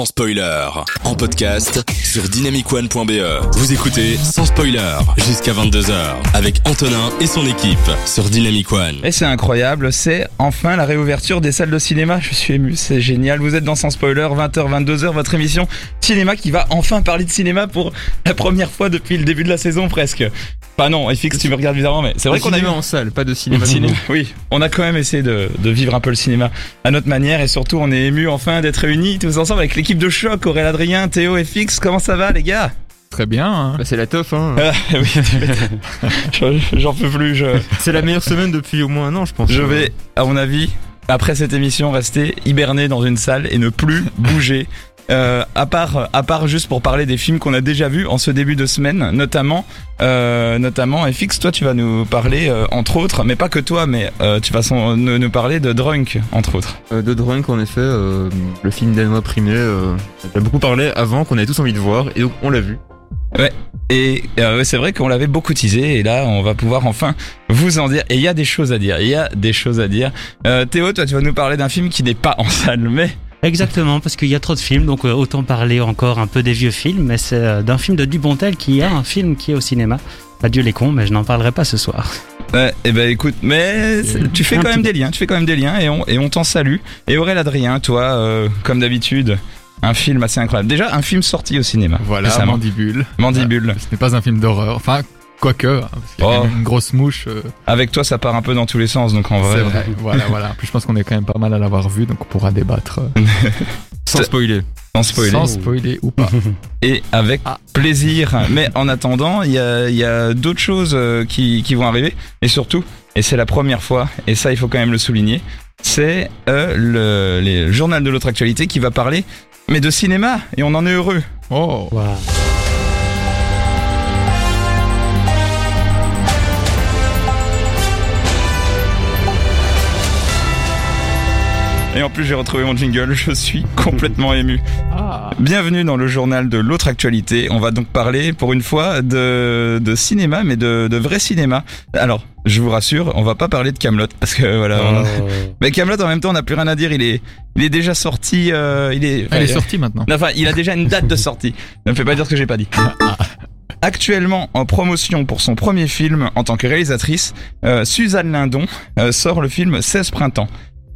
sans spoiler. En podcast sur dynamicone.be. Vous écoutez sans spoiler jusqu'à 22h avec Antonin et son équipe sur Dynamic One. Et c'est incroyable, c'est enfin la réouverture des salles de cinéma. Je suis ému, c'est génial. Vous êtes dans Sans Spoiler, 20h, 22h, votre émission cinéma qui va enfin parler de cinéma pour la première fois depuis le début de la saison presque. Enfin non, FX, tu me regardes bizarrement, mais c'est vrai qu'on a eu en salle, pas de cinéma. Cinéma, oui, on a quand même essayé de, de vivre un peu le cinéma à notre manière et surtout on est ému enfin d'être réunis tous ensemble avec l'équipe de choc, Aurélien Adrien, Théo et Fix. Comment ça va les gars? Très bien. Hein. Bah, c'est la teuf, hein. Ah, oui, je- J'en peux plus. Je, C'est la meilleure semaine depuis au moins un an, je pense. je vais, à mon avis, après cette émission, rester hiberné dans une salle et ne plus bouger. Euh, à part, à part juste pour parler des films qu'on a déjà vus en ce début de semaine, notamment, euh, notamment, FX, toi tu vas nous parler euh, entre autres, mais pas que toi, mais euh, tu vas son- nous, nous parler de Drunk entre autres. Euh, de Drunk, en effet, euh, le film danois primé, euh, on a beaucoup parlé avant, qu'on avait tous envie de voir, et donc on l'a vu. Et euh, c'est vrai qu'on l'avait beaucoup teasé et là on va pouvoir enfin vous en dire. Et il y a des choses à dire. Il y a des choses à dire. Euh, Théo, toi tu vas nous parler d'un film qui n'est pas en salle, mais Exactement, parce qu'il y a trop de films, donc euh, autant parler encore un peu des vieux films, mais c'est euh, d'un film de Dubontel qui a un film qui est au cinéma. Adieu les cons, mais je n'en parlerai pas ce soir. ouais, eh ben écoute, mais tu fais quand même des liens. Tu fais quand même des liens et on et on t'en salue. Et Aurélien Adrien, toi, euh, comme d'habitude, un film assez incroyable. Déjà un film sorti au cinéma. Voilà, récemment. Mandibule. Mandibule. Ce n'est pas un film d'horreur. Enfin, quoique, hein, parce qu'il y a Oh. quand même une grosse mouche. euh, Avec toi, ça part un peu dans tous les sens, donc en vrai. c'est vrai. voilà, voilà. En plus, je pense qu'on est quand même pas mal à l'avoir vu, donc on pourra débattre euh, Sans spoiler. Sans spoiler. sans spoiler ou pas. et avec Ah. plaisir. Mais en attendant, il y a, il y a d'autres choses euh, qui, qui vont arriver. Et surtout, et c'est la première fois, et ça il faut quand même le souligner, c'est euh, le, les- le journal de l'autre actualité qui va parler, mais de cinéma, et on en est heureux. Oh. Et en plus j'ai retrouvé mon jingle, je suis complètement ému. ah. Bienvenue dans le journal de l'autre actualité. On va donc parler pour une fois de, de cinéma, mais de, de vrai cinéma. Alors, je vous rassure, on va pas parler de Camelot parce que voilà. on- Mais Camelot en même temps, on n'a plus rien à dire. Il est, il est déjà sorti. euh, il est. Enfin, sortie maintenant. Enfin, il a déjà une date de sortie. Ne me fais pas dire ce que j'ai pas dit. Actuellement en promotion pour son premier film en tant que réalisatrice, euh, Suzanne Lindon euh, sort le film 16 printemps.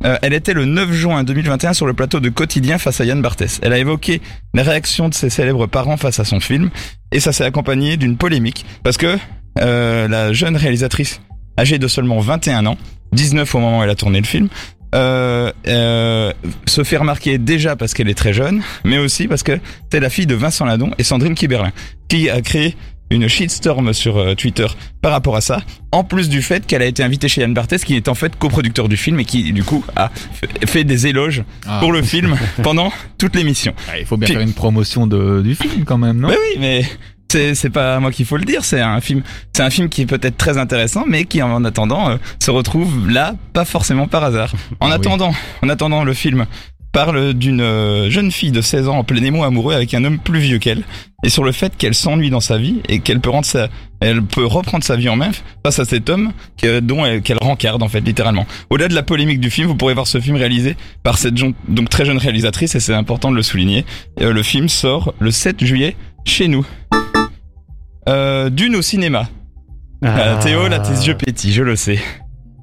Euh, elle était le 9 juin 2021 sur le plateau de Quotidien face à Yann Barthès. Elle a évoqué la réaction de ses célèbres parents face à son film et ça s'est accompagné d'une polémique parce que euh, la jeune réalisatrice âgée de seulement 21 ans, 19 au moment où elle a tourné le film, euh, se fait remarquer déjà parce qu'elle est très jeune, mais aussi parce que c'est la fille de Vincent Ladon et Sandrine Kiberlin, qui a créé une shitstorm sur euh, Twitter par rapport à ça, en plus du fait qu'elle a été invitée chez Yann Barthès, qui est en fait coproducteur du film et qui du coup a fait des éloges Ah. pour le film pendant toute l'émission. Ah, il faut bien Puis- faire une promotion de, du film quand même, non? Mais oui, mais c'est pas moi qu'il faut le dire. C'est un film, c'est un film qui est peut-être très intéressant, mais qui en attendant euh, se retrouve là, pas forcément par hasard. En Ah oui. attendant, en attendant, le film parle d'une euh, jeune fille de 16 ans en plein émoi amoureux avec un homme plus vieux qu'elle, et sur le fait qu'elle s'ennuie dans sa vie et qu'elle peut rendre sa, elle peut reprendre sa vie en main face à cet homme que- dont elle- qu'elle rencarde en fait littéralement. Au-delà de la polémique du film, vous pourrez voir ce film réalisé par cette donc très jeune réalisatrice et c'est important de le souligner. Euh, le film sort le 7 juillet chez nous. Euh, Dune au cinéma. Euh, Théo, là, tes yeux pétillent, je le sais.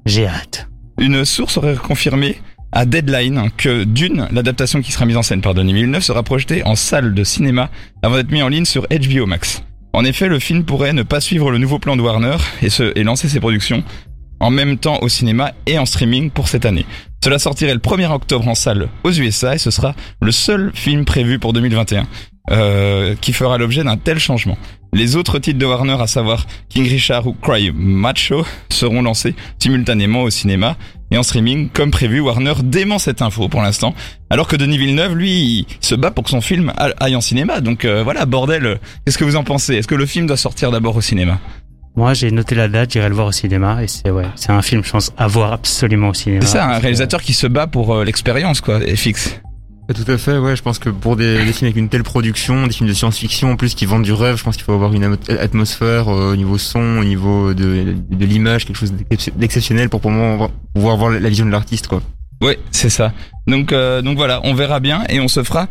J'ai hâte. Une source aurait confirmé à Deadline que Dune, l'adaptation qui sera mise en scène par Denis Villeneuve, sera projetée en salle de cinéma avant d'être mis en ligne sur HBO Max. En effet, le film pourrait ne pas suivre le nouveau plan de Warner et, se, et lancer ses productions en même temps au cinéma et en streaming pour cette année. Cela sortirait le 1er octobre en salle aux USA et ce sera le seul film prévu pour 2021 euh, qui fera l'objet d'un tel changement. Les autres titres de Warner, à savoir King Richard ou Cry Macho, seront lancés simultanément au cinéma et en streaming comme prévu. Warner dément cette info pour l'instant, alors que Denis Villeneuve, lui, il se bat pour que son film aille en cinéma. Donc euh, voilà, bordel, qu'est-ce que vous en pensez? Est-ce que le film doit sortir d'abord au cinéma? Moi, j'ai noté la date, j'irai le voir au cinéma, et c'est ouais, c'est un film, je pense, à voir absolument au cinéma. C'est ça, un que- réalisateur qui se bat pour euh, l'expérience, quoi, et fixe. Tout à fait, ouais, je pense que pour des, des films avec une telle production, des films de science-fiction en plus qui vendent du rêve, je pense qu'il faut avoir une atmosphère euh, au niveau son, au niveau de, de l'image, quelque chose d'excep- d'exceptionnel pour pouvoir, pouvoir voir la vision de l'artiste, quoi. Ouais, c'est ça. Donc, euh, donc voilà, on verra bien et on se fera.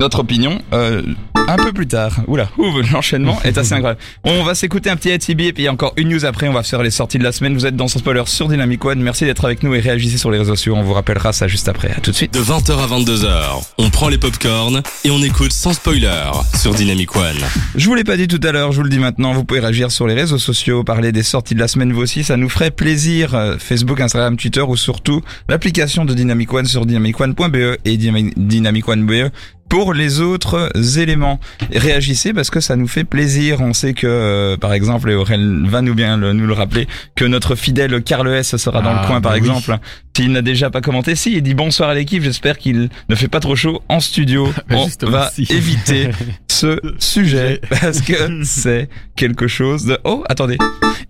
Notre opinion euh, un peu plus tard. Oula, ouh, l'enchaînement est assez incroyable. On va s'écouter un petit ATB et puis il y a encore une news après. On va faire les sorties de la semaine. Vous êtes dans ce spoiler sur Dynamic One. Merci d'être avec nous et réagissez sur les réseaux sociaux. On vous rappellera ça juste après. À tout de suite. De 20h à 22h, on prend les popcorns et on écoute sans spoiler sur Dynamic One. Je vous l'ai pas dit tout à l'heure, je vous le dis maintenant. Vous pouvez réagir sur les réseaux sociaux, parler des sorties de la semaine vous aussi. Ça nous ferait plaisir. Euh, Facebook, Instagram, Twitter ou surtout l'application de Dynamic One sur dynamicone.be et dynami- dynamicone.be pour les autres éléments. Réagissez parce que ça nous fait plaisir. On sait que, euh, par exemple, et Aurel va nous bien le- nous le rappeler, que notre fidèle Carl S sera dans Ah, le coin, par bah oui. exemple. S'il n'a déjà pas commenté, si, il dit bonsoir à l'équipe. J'espère qu'il ne fait pas trop chaud en studio. Bah, On va si. éviter ce sujet parce que c'est quelque chose de... Oh, attendez.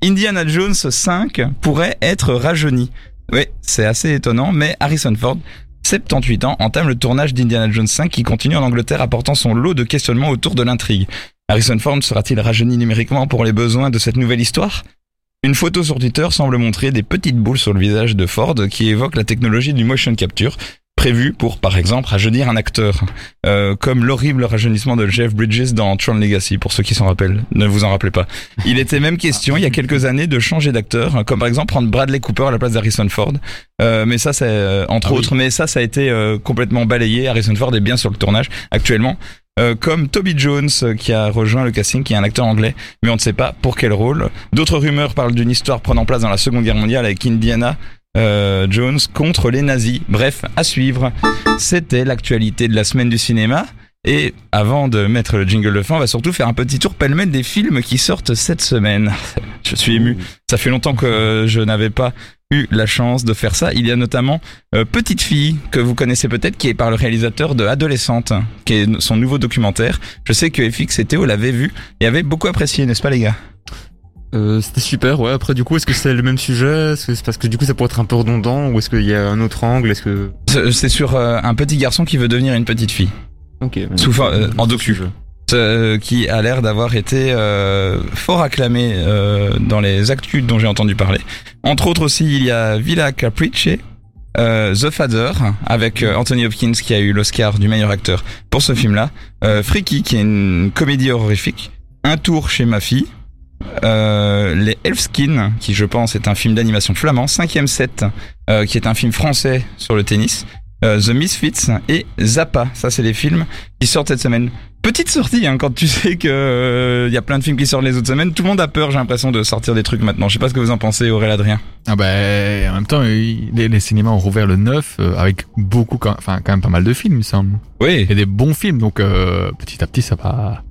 Indiana Jones 5 pourrait être rajeuni. Oui, c'est assez étonnant, mais Harrison Ford 78 ans, entame le tournage d'Indiana Jones 5 qui continue en Angleterre apportant son lot de questionnements autour de l'intrigue. Harrison Ford sera-t-il rajeuni numériquement pour les besoins de cette nouvelle histoire? Une photo sur Twitter semble montrer des petites boules sur le visage de Ford qui évoquent la technologie du motion capture prévue pour, par exemple, rajeunir un acteur, Euh, comme l'horrible rajeunissement de Jeff Bridges dans Tron Legacy, pour ceux qui s'en rappellent. Ne vous en rappelez pas. Il était même question, il y a quelques années, de changer d'acteur, comme par exemple prendre Bradley Cooper à la place d'Harrison Ford. Euh, mais ça, c'est euh, entre Ah oui. autres. Mais ça, ça a été euh, complètement balayé. Harrison Ford est bien sur le tournage actuellement. Euh, comme Toby Jones euh, qui a rejoint le casting, qui est un acteur anglais, mais on ne sait pas pour quel rôle. D'autres rumeurs parlent d'une histoire prenant place dans la Seconde Guerre mondiale avec Indiana euh, Jones contre les nazis. Bref, à suivre. C'était l'actualité de la semaine du cinéma. Et avant de mettre le jingle de fin, on va surtout faire un petit tour pêle-mêle des films qui sortent cette semaine. Je suis ému. Ça fait longtemps que je n'avais pas eu la chance de faire ça. Il y a notamment euh, Petite fille que vous connaissez peut-être qui est par le réalisateur de Adolescente, qui est son nouveau documentaire. Je sais que FX et Théo l'avaient vu et avaient beaucoup apprécié, n'est-ce pas les gars? Euh, c'était super, ouais. Après, du coup, est-ce que c'est le même sujet? Est-ce que c'est parce que du coup, ça pourrait être un peu redondant Ou est-ce qu'il y a un autre angle? Est-ce que... C'est sur euh, un petit garçon qui veut devenir une petite fille, Ok. Sous euh, en docu. Euh, qui a l'air d'avoir été euh, fort acclamé euh, dans les actus dont j'ai entendu parler. Entre autres aussi, il y a Villa Caprice, euh, The Father, avec Anthony Hopkins qui a eu l'Oscar du meilleur acteur pour ce film-là, euh, Freaky qui est une comédie horrifique, Un tour chez ma fille, euh, Les Elfskin qui je pense est un film d'animation flamand, Cinquième set euh, qui est un film français sur le tennis, euh, The Misfits et Zappa, ça c'est les films qui sortent cette semaine. Petite sortie hein, quand tu sais que euh, y a plein de films qui sortent les autres semaines, tout le monde a peur, j'ai l'impression de sortir des trucs maintenant. Je sais pas ce que vous en pensez, Aurélien Adrien. Ah ben, en même temps, il- les, les cinémas ont rouvert le 9 euh, avec beaucoup, enfin quand même pas mal de films, il me semble. Oui, Et des bons films, donc petit à petit ça va,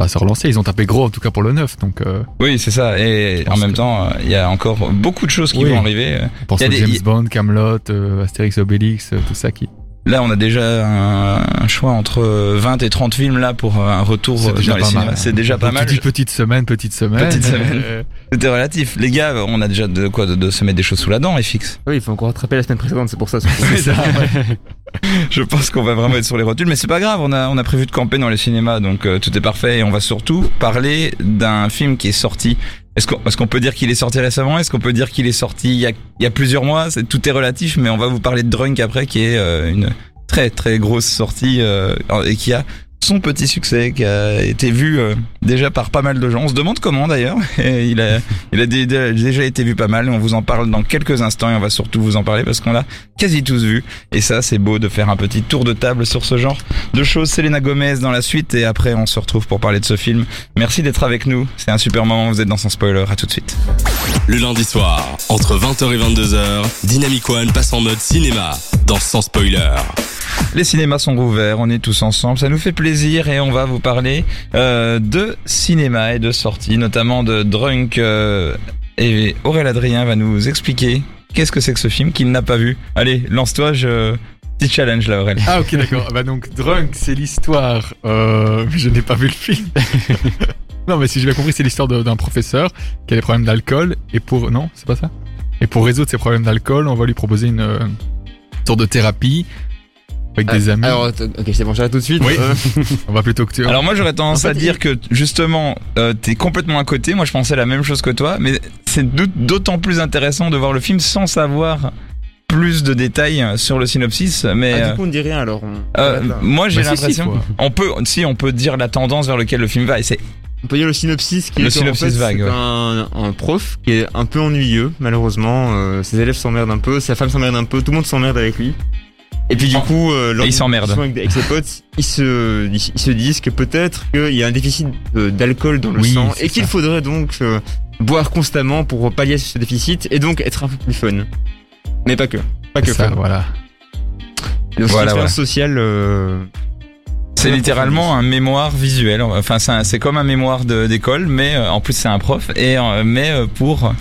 va se relancer. Ils ont tapé gros en tout cas pour le 9, donc euh, oui, c'est ça. Et en même que- temps, il y a encore beaucoup de choses qui Oui. vont arriver. on pense Y a à des- James Bond, Camelot, euh, Astérix, Obélix, euh, tout ça qui. Là, on a déjà un, un choix entre 20 et 30 films là pour un retour C'est euh, déjà dans les pas cinémas. mal. C'est déjà pas mal. Petite semaine, petite semaine. Petite semaine. Euh, C'était relatif. Les gars, on a déjà de quoi de, de se mettre des choses sous la dent, FX. Oui, il faut encore rattraper la semaine précédente, c'est pour ça. C'est ça, ouais. Je pense qu'on va vraiment être sur les rotules, mais c'est pas grave. On a on a prévu de camper dans les cinémas, donc euh, tout est parfait. Et on va surtout parler d'un film qui est sorti. Est-ce qu'on peut dire qu'il est sorti récemment Est-ce qu'on peut dire qu'il est sorti il y a plusieurs mois? Tout est relatif, mais on va vous parler de Drunk après, qui est euh, une très très grosse sortie euh, et qui a son petit succès qui a été vu euh, déjà par pas mal de gens. On se demande comment d'ailleurs. Il a, il déjà été vu pas mal. On vous en parle dans quelques instants et on va surtout vous en parler parce qu'on l'a quasi tous vu. Et ça, c'est beau de faire un petit tour de table sur ce genre de choses. Selena Gomez dans la suite et après on se retrouve pour parler de ce film. Merci d'être avec nous. C'est un super moment. Vous êtes dans son spoiler. À tout de suite. Le lundi soir, entre 20h et 22h, Dynamic One passe en mode cinéma dans Sans Spoiler. Les cinémas sont rouverts, on est tous ensemble, ça nous fait plaisir et on va vous parler euh, de cinéma et de sorties, notamment de Drunk. euh, et Aurélien Adrien va nous expliquer qu'est-ce que c'est que ce film qu'il n'a pas vu. Allez, lance-toi, je... petit challenge là Aurélien. Ah ok d'accord. bah donc Drunk c'est l'histoire. Euh, je n'ai pas vu le film. non mais si j'ai bien compris c'est l'histoire d'un professeur qui a des problèmes d'alcool et pour non c'est pas ça? Et pour résoudre ses problèmes d'alcool on va lui proposer une sorte de thérapie avec des amis. Alors, ok, c'est bon, j'arrête tout de suite. Oui. Euh, on va plutôt que tu. Alors moi j'aurais tendance En fait, à dire que justement euh, t'es complètement à côté, moi je pensais la même chose que toi, mais c'est d'aut- d'autant plus intéressant de voir le film sans savoir plus de détails sur le synopsis, mais Ah, euh, du coup, on ne dit rien alors. on- euh, moi j'ai Bah, si, si, l'impression, quoi. on peut, si on peut dire la tendance vers laquelle le film va, et c'est On peut dire le synopsis qui Le est en synopsis fait, vague, ouais. un, un prof qui est un peu ennuyeux, malheureusement. Euh, ses élèves s'emmerdent un peu, sa femme s'emmerde un peu, tout le monde s'emmerde avec lui. Et puis du Oh. coup, euh, lors il s'emmerde. Avec, ses potes, ils se, ils, se disent que peut-être qu'il y a un déficit d'alcool dans le Oui, sang et qu'il faudrait donc euh, boire constamment pour pallier ce déficit et donc être un peu plus fun. Mais pas que. Pas que Ça, fun. voilà. Donc, Voilà, sociale. euh, C'est littéralement un mémoire visuel. Enfin, c'est comme un mémoire d'école, mais euh, en plus c'est un prof et mais pour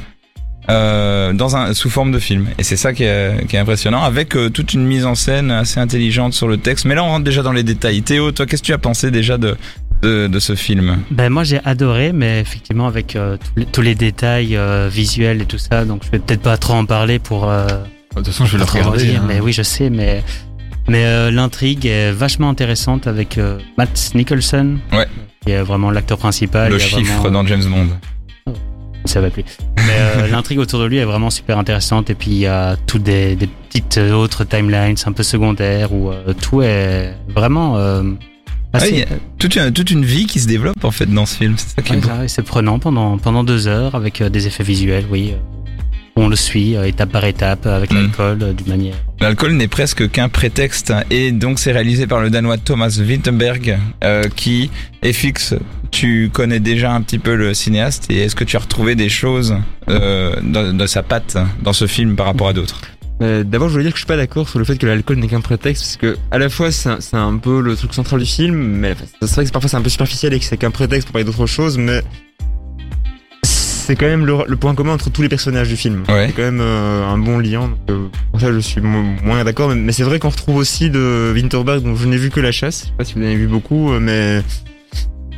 euh, dans un sous forme de film. Et c'est ça qui est, qui est impressionnant, avec euh, toute une mise en scène assez intelligente sur le texte. Mais là, on rentre déjà dans les détails. Théo, toi, qu'est-ce que tu as pensé déjà de de, de ce film? Ben moi j'ai adoré, mais effectivement avec euh, tous, les, tous les détails euh, visuels et tout ça, donc je vais peut-être pas trop en parler pour euh, De toute façon, je vais le regarder. dire, hein. mais oui je sais, mais mais euh, l'intrigue est vachement intéressante avec euh, Matt Nicholson, Ouais. qui est vraiment l'acteur principal. Le chiffre vraiment- dans James Bond. Ça va plus. Mais euh, l'intrigue autour de lui est vraiment super intéressante et puis il y a toutes des, des petites euh, autres timelines un peu secondaires où euh, tout est vraiment euh, Ah, assez. il y a toute une, toute une vie qui se développe en fait dans ce film. C'est Ouais, prenant pendant pendant deux heures avec des effets visuels, oui. On le suit euh, étape par étape avec Mm. l'alcool euh, d'une manière. L'alcool n'est presque qu'un prétexte et donc c'est réalisé par le danois Thomas Vinterberg euh, qui est fixe. Tu connais déjà un petit peu le cinéaste et est-ce que tu as retrouvé des choses euh, de, de sa patte dans ce film par rapport à d'autres? D'abord, je voulais dire que je suis pas d'accord sur le fait que l'alcool n'est qu'un prétexte, parce que à la fois c'est un, c'est un peu le truc central du film, mais c'est vrai que parfois c'est un peu superficiel et que c'est qu'un prétexte pour parler d'autre chose, mais c'est quand même le, le point commun entre tous les personnages du film. Ouais. C'est quand même euh, un bon lien. Euh, pour ça, je suis mo- moins d'accord, mais, mais c'est vrai qu'on retrouve aussi de Winterberg, dont je n'ai vu que la chasse. Je sais pas si vous en avez vu beaucoup, euh, mais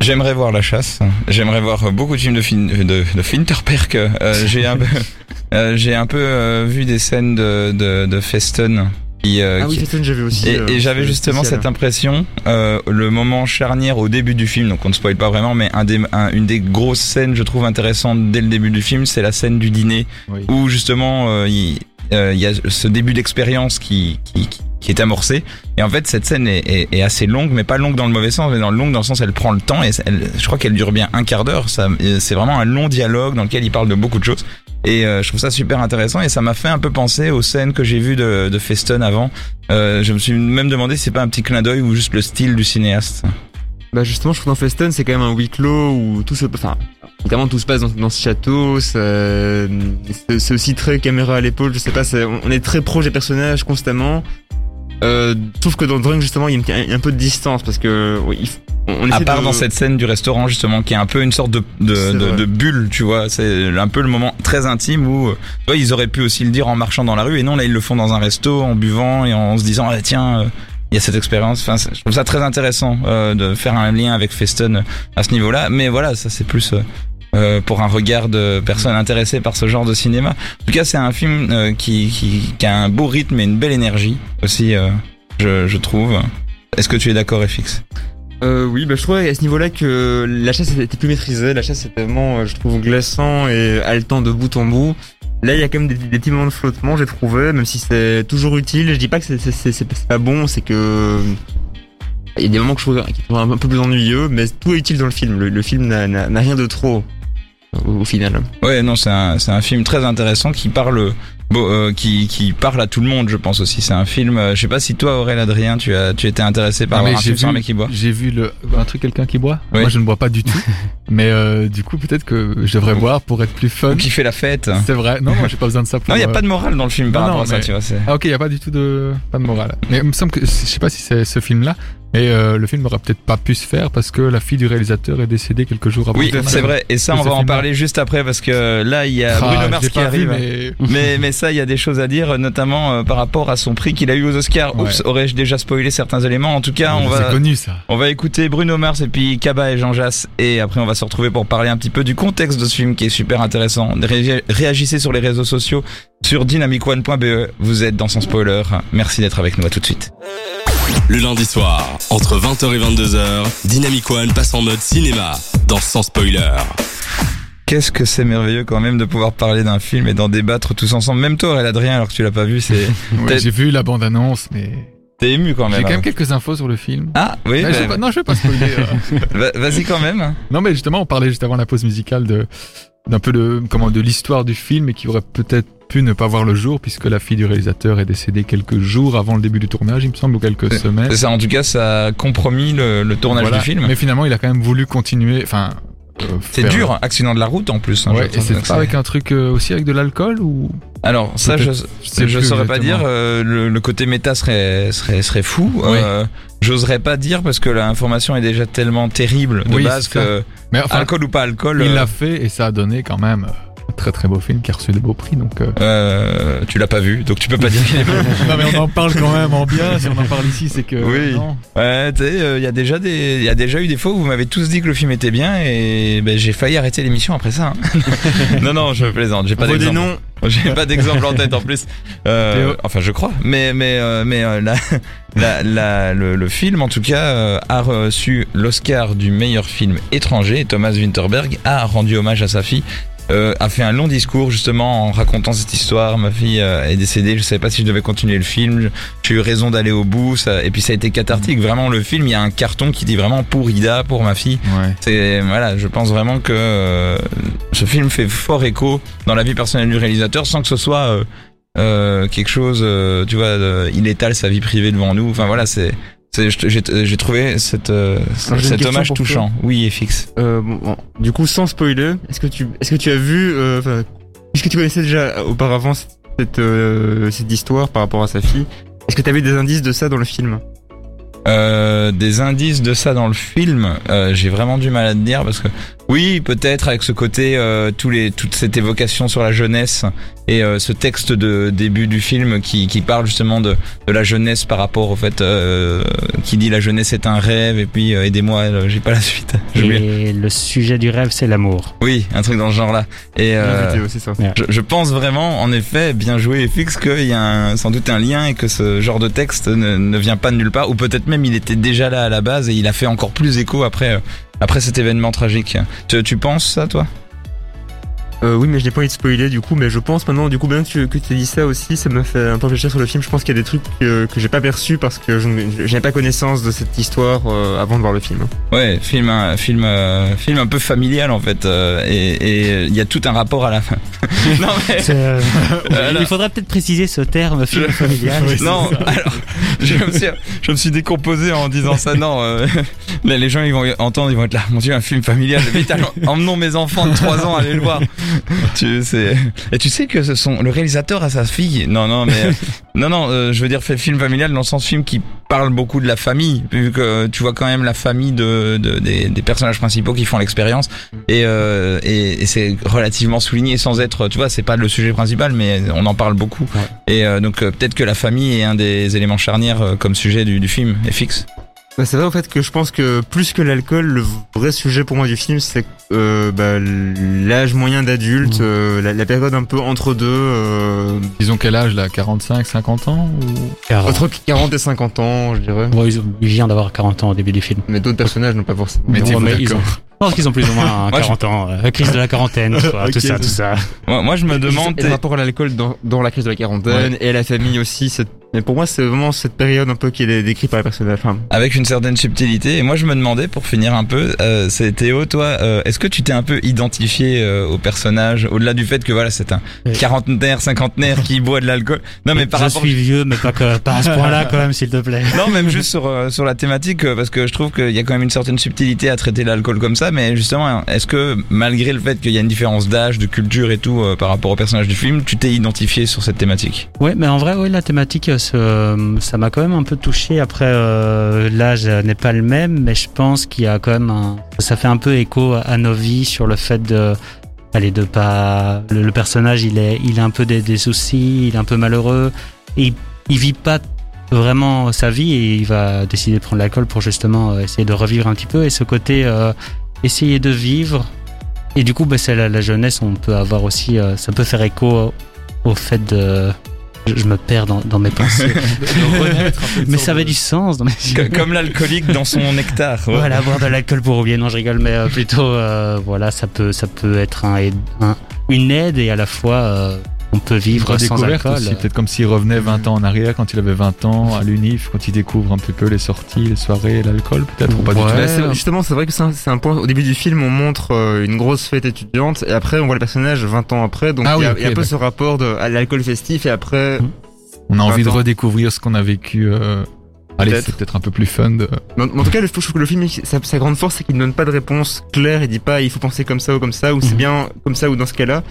J'aimerais voir La Chasse. J'aimerais voir beaucoup de films de, fin, de, de Finterperk. Euh, j'ai un peu, j'ai un peu vu des scènes de, de, de Festen. Qui, euh, ah oui, qui- Feston, j'avais aussi. Et, euh, et j'avais justement spécial. cette impression, euh, le moment charnière au début du film, donc on ne spoil pas vraiment, mais un des, un- une des grosses scènes, je trouve intéressantes dès le début du film, c'est la scène du dîner, Oui. où justement euh, il euh, il y a ce début d'expérience qui, qui, qui- qui est amorcé. Et en fait, cette scène est, est, est assez longue, mais pas longue dans le mauvais sens, mais dans le long dans le sens elle prend le temps. Et elle, je crois qu'elle dure bien un quart d'heure. C'est vraiment un long dialogue dans lequel il parle de beaucoup de choses. Et euh, je trouve ça super intéressant. Et ça m'a fait un peu penser aux scènes que j'ai vues de, de Feston avant. Euh, je me suis même demandé si c'est pas un petit clin d'œil ou juste le style du cinéaste. Bah justement, je trouve dans Feston, c'est quand même un huis clos où tout se, enfin, évidemment tout se passe dans, dans ce château. C'est c'est- aussi très caméra à l'épaule. Je sais pas, c'est- on est très proche des personnages constamment. Euh, trouve que dans Drunk justement, il y a un, peu de distance parce que oui, on, À part de- dans cette scène du restaurant justement, qui est un peu une sorte de, de, C'est de, vrai. de bulle, tu vois. C'est un peu le moment très intime où euh, tu vois, ils auraient pu aussi le dire en marchant dans la rue, et non là ils le font dans un resto, en buvant et en se disant ah, tiens. euh, il y a cette expérience. Enfin, je trouve ça très intéressant euh, de faire un lien avec Feston à ce niveau-là. Mais voilà, ça c'est plus euh, euh, pour un regard de personnes intéressées par ce genre de cinéma. En tout cas, c'est un film euh, qui, qui, qui a un beau rythme et une belle énergie aussi, euh, je, je trouve. Est-ce que tu es d'accord, FX Euh, oui, bah, je trouvais à ce niveau-là que la chasse était plus maîtrisée. La chasse était vraiment, euh, je trouve, glaçant et haletant de bout en bout. Là, il y a quand même des, des petits moments de flottement, j'ai trouvé, même si c'est toujours utile. Je dis pas que c'est- pas bon, c'est que il y a des moments que je trouve, qui sont un peu plus ennuyeux, mais tout est utile dans le film. Le, film n'a- rien de trop au, final. Ouais, non, c'est un film très intéressant qui parle, bon, euh, qui, qui parle à tout le monde, je pense aussi. C'est un film. euh, je sais pas si toi, Aurélien Adrien, tu as, tu étais intéressé par mais un film sur un mec qui boit. J'ai vu le un truc quelqu'un qui boit. Oui. Moi, je ne bois pas du tout. mais euh, du coup, peut-être que je devrais boire pour être plus fun. Ou qui fait la fête. C'est vrai. Non, moi, j'ai pas besoin de ça pour. Non, il y a pas de morale dans le film par non, rapport non, à ça, tu vois. Ah ok, il y a pas du tout de pas de morale. Mais il me semble que je sais pas si c'est ce film-là, mais euh, le film n'aurait peut-être pas pu se faire parce que la fille du réalisateur est décédée quelques jours avant. Oui, c'est vrai. Et ça, on va en parler juste après parce que là, il y a Ah, Bruno Mars qui vu, arrive. mais Mais, mais ça, il y a des choses à dire, notamment euh, par rapport à son prix qu'il a eu aux Oscars. Oups, aurais-je déjà spoilé certains éléments? En tout cas, on c'est va, connu ça. on va écouter Bruno Mars et puis Kaba et Jean Jass. Et après, on va se retrouver pour parler un petit peu du contexte de ce film qui est super intéressant. Ré- Réagissez sur les réseaux sociaux sur dynamicone.be. Vous êtes dans son spoiler. Merci d'être avec nous. À tout de suite. Le lundi soir, entre 20h et 22h, Dynamic One passe en mode cinéma dans Sans Spoiler. Qu'est-ce que c'est merveilleux quand même de pouvoir parler d'un film et d'en débattre tous ensemble. Même toi, Aurélien Adrien, alors que tu l'as pas vu, c'est Ouais, j'ai vu la bande-annonce, mais t'es ému quand même. j'ai quand même quelques infos sur le film. Ah oui, je vais bah, pas- non, je vais pas spoiler. euh. va- vas-y quand même. non, mais justement, on parlait juste avant la pause musicale de d'un peu de comment de l'histoire du film et qui aurait peut-être pu ne pas voir le jour puisque la fille du réalisateur est décédée quelques jours avant le début du tournage, il me semble, ou quelques semaines. C'est ça, en tout cas, ça a compromis le, le tournage Voilà. du film. Mais finalement, il a quand même voulu continuer. Enfin, C'est faire- dur, accident de la route en plus. hein, Ouais, je et c'est pas avec un truc euh, aussi avec de l'alcool ou Alors ça, je, je plus saurais pas dire. euh, le, le côté méta serait serait serait fou. Oui. Euh, J'oserais pas dire parce que l'information est déjà tellement terrible de Oui, base c'est que Mais enfin, alcool ou pas alcool, il euh, l'a fait et ça a donné quand même euh, très très beau film qui a reçu de beaux prix. Donc, euh, euh, tu l'as pas vu, donc tu peux pas dire qu'il est bon. non mais on en parle quand même en bien. Si on en parle ici, c'est que Oui. non. Ouais, tu sais, euh, il y a déjà des, il y a déjà eu des fois où vous m'avez tous dit que le film était bien et ben, j'ai failli arrêter l'émission après ça. hein. non, non, je plaisante, j'ai pas Pas des d'exemple. noms. J'ai pas d'exemple en tête en plus. Euh, enfin, je crois. Mais mais euh, mais euh, la, la, la- le, le film, en tout cas, euh, a reçu l'Oscar du meilleur film étranger. Et Thomas Winterberg a rendu hommage à sa fille. Euh, a fait un long discours justement en racontant cette histoire. Ma fille euh, est décédée, je savais pas si je devais continuer le film. J'ai eu raison d'aller au bout. Ça, et puis ça a été cathartique. Vraiment, le film, il y a un carton qui dit vraiment pour Ida, pour ma fille. Ouais. C'est voilà, je pense vraiment que euh, ce film fait fort écho dans la vie personnelle du réalisateur sans que ce soit euh, euh, quelque chose, euh, tu vois, euh, il étale sa vie privée devant nous. Enfin voilà, c'est j'ai trouvé cette euh, cet hommage toi. touchant. Oui, et fixe. Euh, bon, bon, du coup, sans spoiler, est-ce que tu, est-ce que tu as vu, euh, est-ce que tu connaissais déjà auparavant cette, euh, cette histoire par rapport à sa fille Est-ce que tu avais des indices de ça dans le film? Euh, des indices de ça dans le film, j'ai vraiment du mal à te dire parce que oui, peut-être avec ce côté, euh, tous les, toute cette évocation sur la jeunesse et euh, ce texte de début du film qui, qui parle justement de, de la jeunesse par rapport au fait, euh, qui dit la jeunesse est un rêve et puis euh, aidez-moi, j'ai pas la suite. Et le sujet du rêve, c'est l'amour. Oui, un truc dans ce genre-là. Et euh, ça. je, je pense vraiment, en effet, bien joué FX, qu'il y a un- sans doute un lien et que ce genre de texte ne, ne vient pas de nulle part, ou peut-être même il était déjà là à la base et il a fait encore plus écho après, euh, après cet événement tragique. Tu, tu penses ça, toi? Euh, oui, mais je n'ai pas envie de spoiler du coup, mais je pense maintenant, du coup, bien que tu, que tu as dit ça aussi, ça me fait un peu réfléchir sur le film. Je pense qu'il y a des trucs que, que j'ai pas perçus parce que je n'avais pas connaissance de cette histoire euh, avant de voir le film. Ouais, film, un film, euh, film un peu familial en fait, euh, et il y a tout un rapport à la fin. non mais. Euh. Il faudrait peut-être préciser ce terme film familial. non, alors je me, suis, je me suis décomposé en disant ça. Non, euh, les gens ils vont entendre, ils vont être là. Mon Dieu, un film familial. Vite, allons, emmenons mes enfants de 3 ans à aller le voir. Tu sais, et tu sais que ce sont le réalisateur a sa fille. Non, non, mais non, non. euh, je veux dire, fait film familial dans le sens film qui parle beaucoup de la famille, vu que tu vois quand même la famille de, de- des, des personnages principaux qui font l'expérience, et, euh, et, et c'est relativement souligné sans être, tu vois, c'est pas le sujet principal, mais on en parle beaucoup. Ouais. Et euh, donc euh, peut-être que la famille est un des éléments charnières euh, comme sujet du, du film, est fixe. Bah, c'est vrai en fait que je pense que plus que l'alcool, le vrai sujet pour moi du film, c'est euh, bah, l'âge moyen d'adulte, Mhm. euh, la, la période un peu entre deux, euh, Disons quel âge là 45, 50 ans ou... Entre 40 et 50 ans, je dirais. bon, ils ont- il vient d'avoir 40 ans au début du film. Mais d'autres personnages n'ont pas forcément. Mais Ouais, dis-vous mais ils ont- pense qu'ils ont plus ou moins Moi, je- 40 ans. euh, crise de la quarantaine, tout ça, tout ça. Moi, moi je me demande, Et le rapport à l'alcool dans, dans la crise de la quarantaine et à la famille aussi. Mais pour moi, c'est vraiment cette période un peu qui est décrite par les personnages. Enfin, avec une certaine subtilité, et moi je me demandais pour finir un peu, euh, c'est Théo, toi, euh, est-ce que tu t'es un peu identifié euh, au personnage, au-delà du fait que voilà c'est un Oui. quarantenaire, cinquantenaire qui boit de l'alcool? Non mais par je rapport suis vieux, mais pas, que, pas à ce point-là quand même, s'il te plaît. Non, même juste sur, euh, sur la thématique, parce que je trouve qu'il y a quand même une certaine subtilité à traiter l'alcool comme ça, mais justement, est-ce que malgré le fait qu'il y a une différence d'âge, de culture et tout euh, par rapport au personnage du film, tu t'es identifié sur cette thématique? Ouais, mais en vrai, ouais, la thématique, euh, ce- ça m'a quand même un peu touché. Après, euh, l'âge n'est pas le même, mais je pense qu'il y a quand même un, ça fait un peu écho à nos vies sur le fait de, allez, de pas, le, personnage, il est, il a un peu des, soucis, il est un peu malheureux, et il, il vit pas vraiment sa vie et il va décider de prendre l'alcool pour justement euh, essayer de revivre un petit peu. Et ce côté euh, essayer de vivre et du coup bah, c'est la, la jeunesse on peut avoir aussi euh, ça peut faire écho au, fait de je, je me perds dans, dans mes pensées. mais ça avait du sens dans mes Co- Comme l'alcoolique dans son nectar. ouais. Voilà, boire de l'alcool pour oublier. Non, je rigole, mais euh, plutôt, euh, voilà, ça peut, ça peut être un, aide- un- une aide et à la fois, euh, on peut vivre sans alcool. aussi, peut-être comme s'il revenait 20 ans en arrière quand il avait 20 ans à l'UNIF, quand il découvre un petit peu les sorties, les soirées, l'alcool peut-être ou pas Ouais, du tout. c'est- justement, c'est vrai que c'est un, c'est un point. Au début du film, on montre euh, une grosse fête étudiante et après, on voit le personnage 20 ans après. Donc, Ah il y, a- oui, il y a un peu ce rapport de, à l'alcool festif et après. On a envie de redécouvrir ce qu'on a vécu. euh, Allez, Peut-être. c'est peut-être un peu plus fun. De... Mais en, tout cas, le- je trouve que le film, sa, sa grande force, c'est qu'il ne donne pas de réponse claire. Il dit pas, il faut penser comme ça ou comme ça, ou c'est Mhm. bien comme ça ou dans ce cas-là.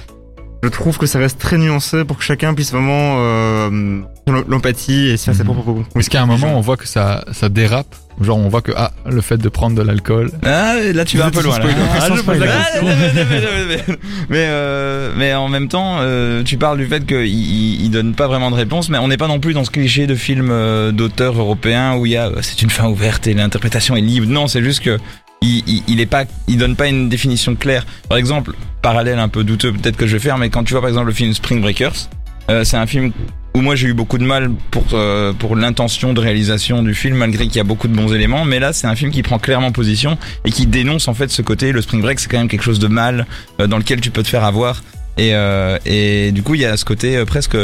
Je trouve que ça reste très nuancé pour que chacun puisse vraiment euh, l'empathie et se faire sa Mhm. propre Parce qu'à un moment, on voit que ça, ça dérape. Genre, on voit que ah, le fait de prendre de l'alcool. Ah, là tu vas un peu loin. Là. Ah, je pose la question. mais, euh, en même temps, euh, tu parles du fait qu'il il, il donne pas vraiment de réponse, mais on n'est pas non plus dans ce cliché de film euh, d'auteur européen où il y a euh, c'est une fin ouverte et l'interprétation est libre. Non, c'est juste que il, il, il est pas, il donne pas une définition claire. Par exemple, parallèle un peu douteux peut-être que je vais faire, mais quand tu vois par exemple le film Spring Breakers, euh, c'est un film où moi j'ai eu beaucoup de mal pour euh, pour l'intention de réalisation du film malgré qu'il y a beaucoup de bons éléments. Mais là c'est un film qui prend clairement position et qui dénonce en fait ce côté le spring break c'est quand même quelque chose de mal euh, dans lequel tu peux te faire avoir. Et euh, et du coup il y a ce côté presque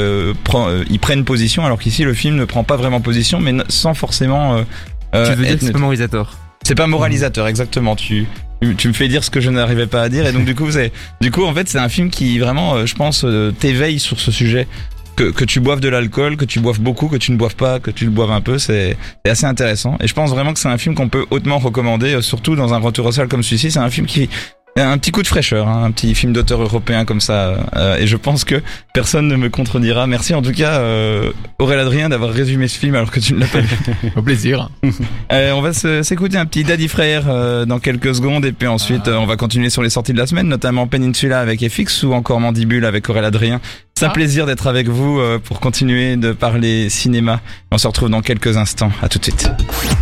prend- ils prennent position alors qu'ici le film ne prend pas vraiment position mais sans forcément Tu veux dire que c'est C'est pas moralisateur, exactement. Tu, tu, me fais dire ce que je n'arrivais pas à dire, et donc du coup, c'est, du coup, en fait, c'est un film qui vraiment, euh, je pense, euh, t'éveille sur ce sujet. Que, que tu boives de l'alcool, que tu boives beaucoup, que tu ne boives pas, que tu le boives un peu, c'est assez intéressant. Et je pense vraiment que c'est un film qu'on peut hautement recommander, euh, surtout dans un retour au salle comme celui-ci. C'est un film qui un petit coup de fraîcheur, hein, un petit film d'auteur européen comme ça. euh, et je pense que personne ne me contredira. Merci en tout cas, euh, Aurélien Adrien, d'avoir résumé ce film alors que tu ne l'as pas vu. Au plaisir. Euh, on va s'écouter un petit Daddy Frère euh, dans quelques secondes et puis ensuite euh, on va continuer sur les sorties de la semaine, notamment Peninsula avec FX ou encore Mandibule avec Aurélien Adrien. C'est un Ah. plaisir d'être avec vous euh, pour continuer de parler cinéma. On se retrouve dans quelques instants. À tout de suite.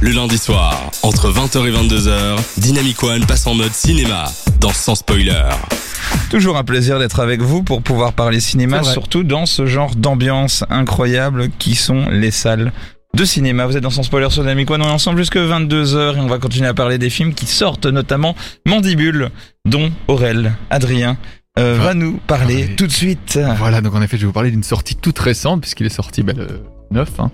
Le lundi soir, entre 20h et 22h, Dynamic One passe en mode cinéma, dans Sans Spoiler. Toujours un plaisir d'être avec vous pour pouvoir parler cinéma, surtout dans ce genre d'ambiance incroyable qui sont les salles de cinéma. Vous êtes dans son spoiler sur Dynamic One, on est ensemble jusque 22h et on va continuer à parler des films qui sortent, notamment Mandibule, dont Aurel, Adrien, euh, va nous parler tout de suite. Voilà, donc en effet, je vais vous parler d'une sortie toute récente, puisqu'il est sorti ben, le 9, hein,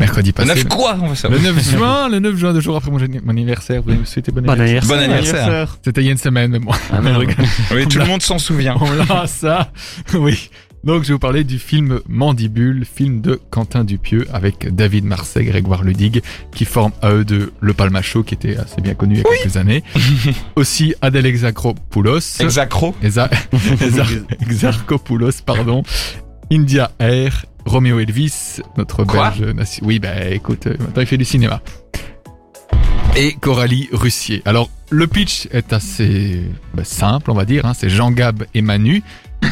mercredi Le passé. 9 quoi on va Le savoir. 9 juin, le 9 juin, deux jours après mon, anniversaire. Vous me souhaitez bon Bon anniversaire. anniversaire. Bon anniversaire. C'était il y a une semaine, mais bon. Ah, Non, non. Oui, tout le monde s'en souvient. On l'a, ça. Oui. Donc, je vais vous parler du film Mandibule, film de Quentin Dupieux avec David Marseille, Grégoire Ludig, qui forment à eux deux le Palmacho, qui était assez bien connu il y a quelques années. Aussi Adèle Exarchopoulos. Exacro. Exa- Exa- Exarchopoulos, pardon. India Air, Romeo Elvis, notre Quoi belge. Oui, bah écoute, euh, maintenant il fait du cinéma. Et Coralie Russier. Alors, le pitch est assez bah, simple, on va dire. Hein. C'est Jean-Gab et Manu.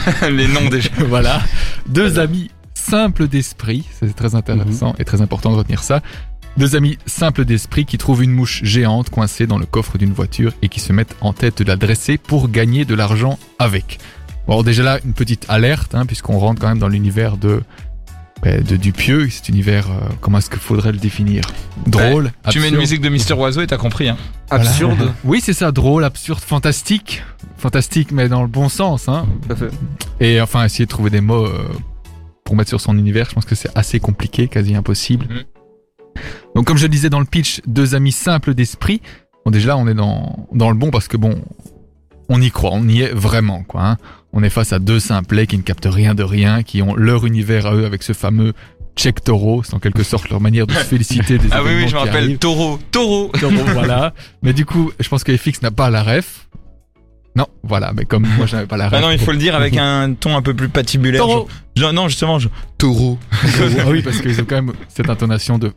Les noms déjà. voilà. Deux amis simples d'esprit. C'est très intéressant et très important de retenir ça. Deux amis simples d'esprit qui trouvent une mouche géante coincée dans le coffre d'une voiture et qui se mettent en tête de la dresser pour gagner de l'argent avec. Bon, déjà là, une petite alerte, hein, puisqu'on rentre quand même dans l'univers de, de Dupieux. Cet univers, euh, comment est-ce qu'il faudrait le définir Drôle, Tu mets une musique de Mister Oiseau et t'as compris. Hein. Voilà. Absurde. Oui, c'est ça, drôle, absurde, fantastique. Fantastique, mais dans le bon sens. Hein. Tout à fait. Et enfin, essayer de trouver des mots euh, pour mettre sur son univers, je pense que c'est assez compliqué, quasi impossible. Mhm. Donc, comme je le disais dans le pitch, deux amis simples d'esprit. Bon, déjà là, on est dans, dans le bon parce que bon, on y croit, on y est vraiment, quoi. hein. On est face à deux simplets qui ne captent rien de rien, qui ont leur univers à eux avec ce fameux check taureau. C'est en quelque sorte leur manière de se féliciter des Ah oui, oui, je me rappelle. Taureau. Taureau, voilà. Mais du coup, je pense que FX n'a pas la ref. Non, voilà, mais comme moi je n'avais pas la ref. Ah non, il faut le dire avec un ton un peu plus patibulaire. Taureau. Je- je- non, justement, je... Taureau. ah oui, parce qu'ils ont quand même cette intonation de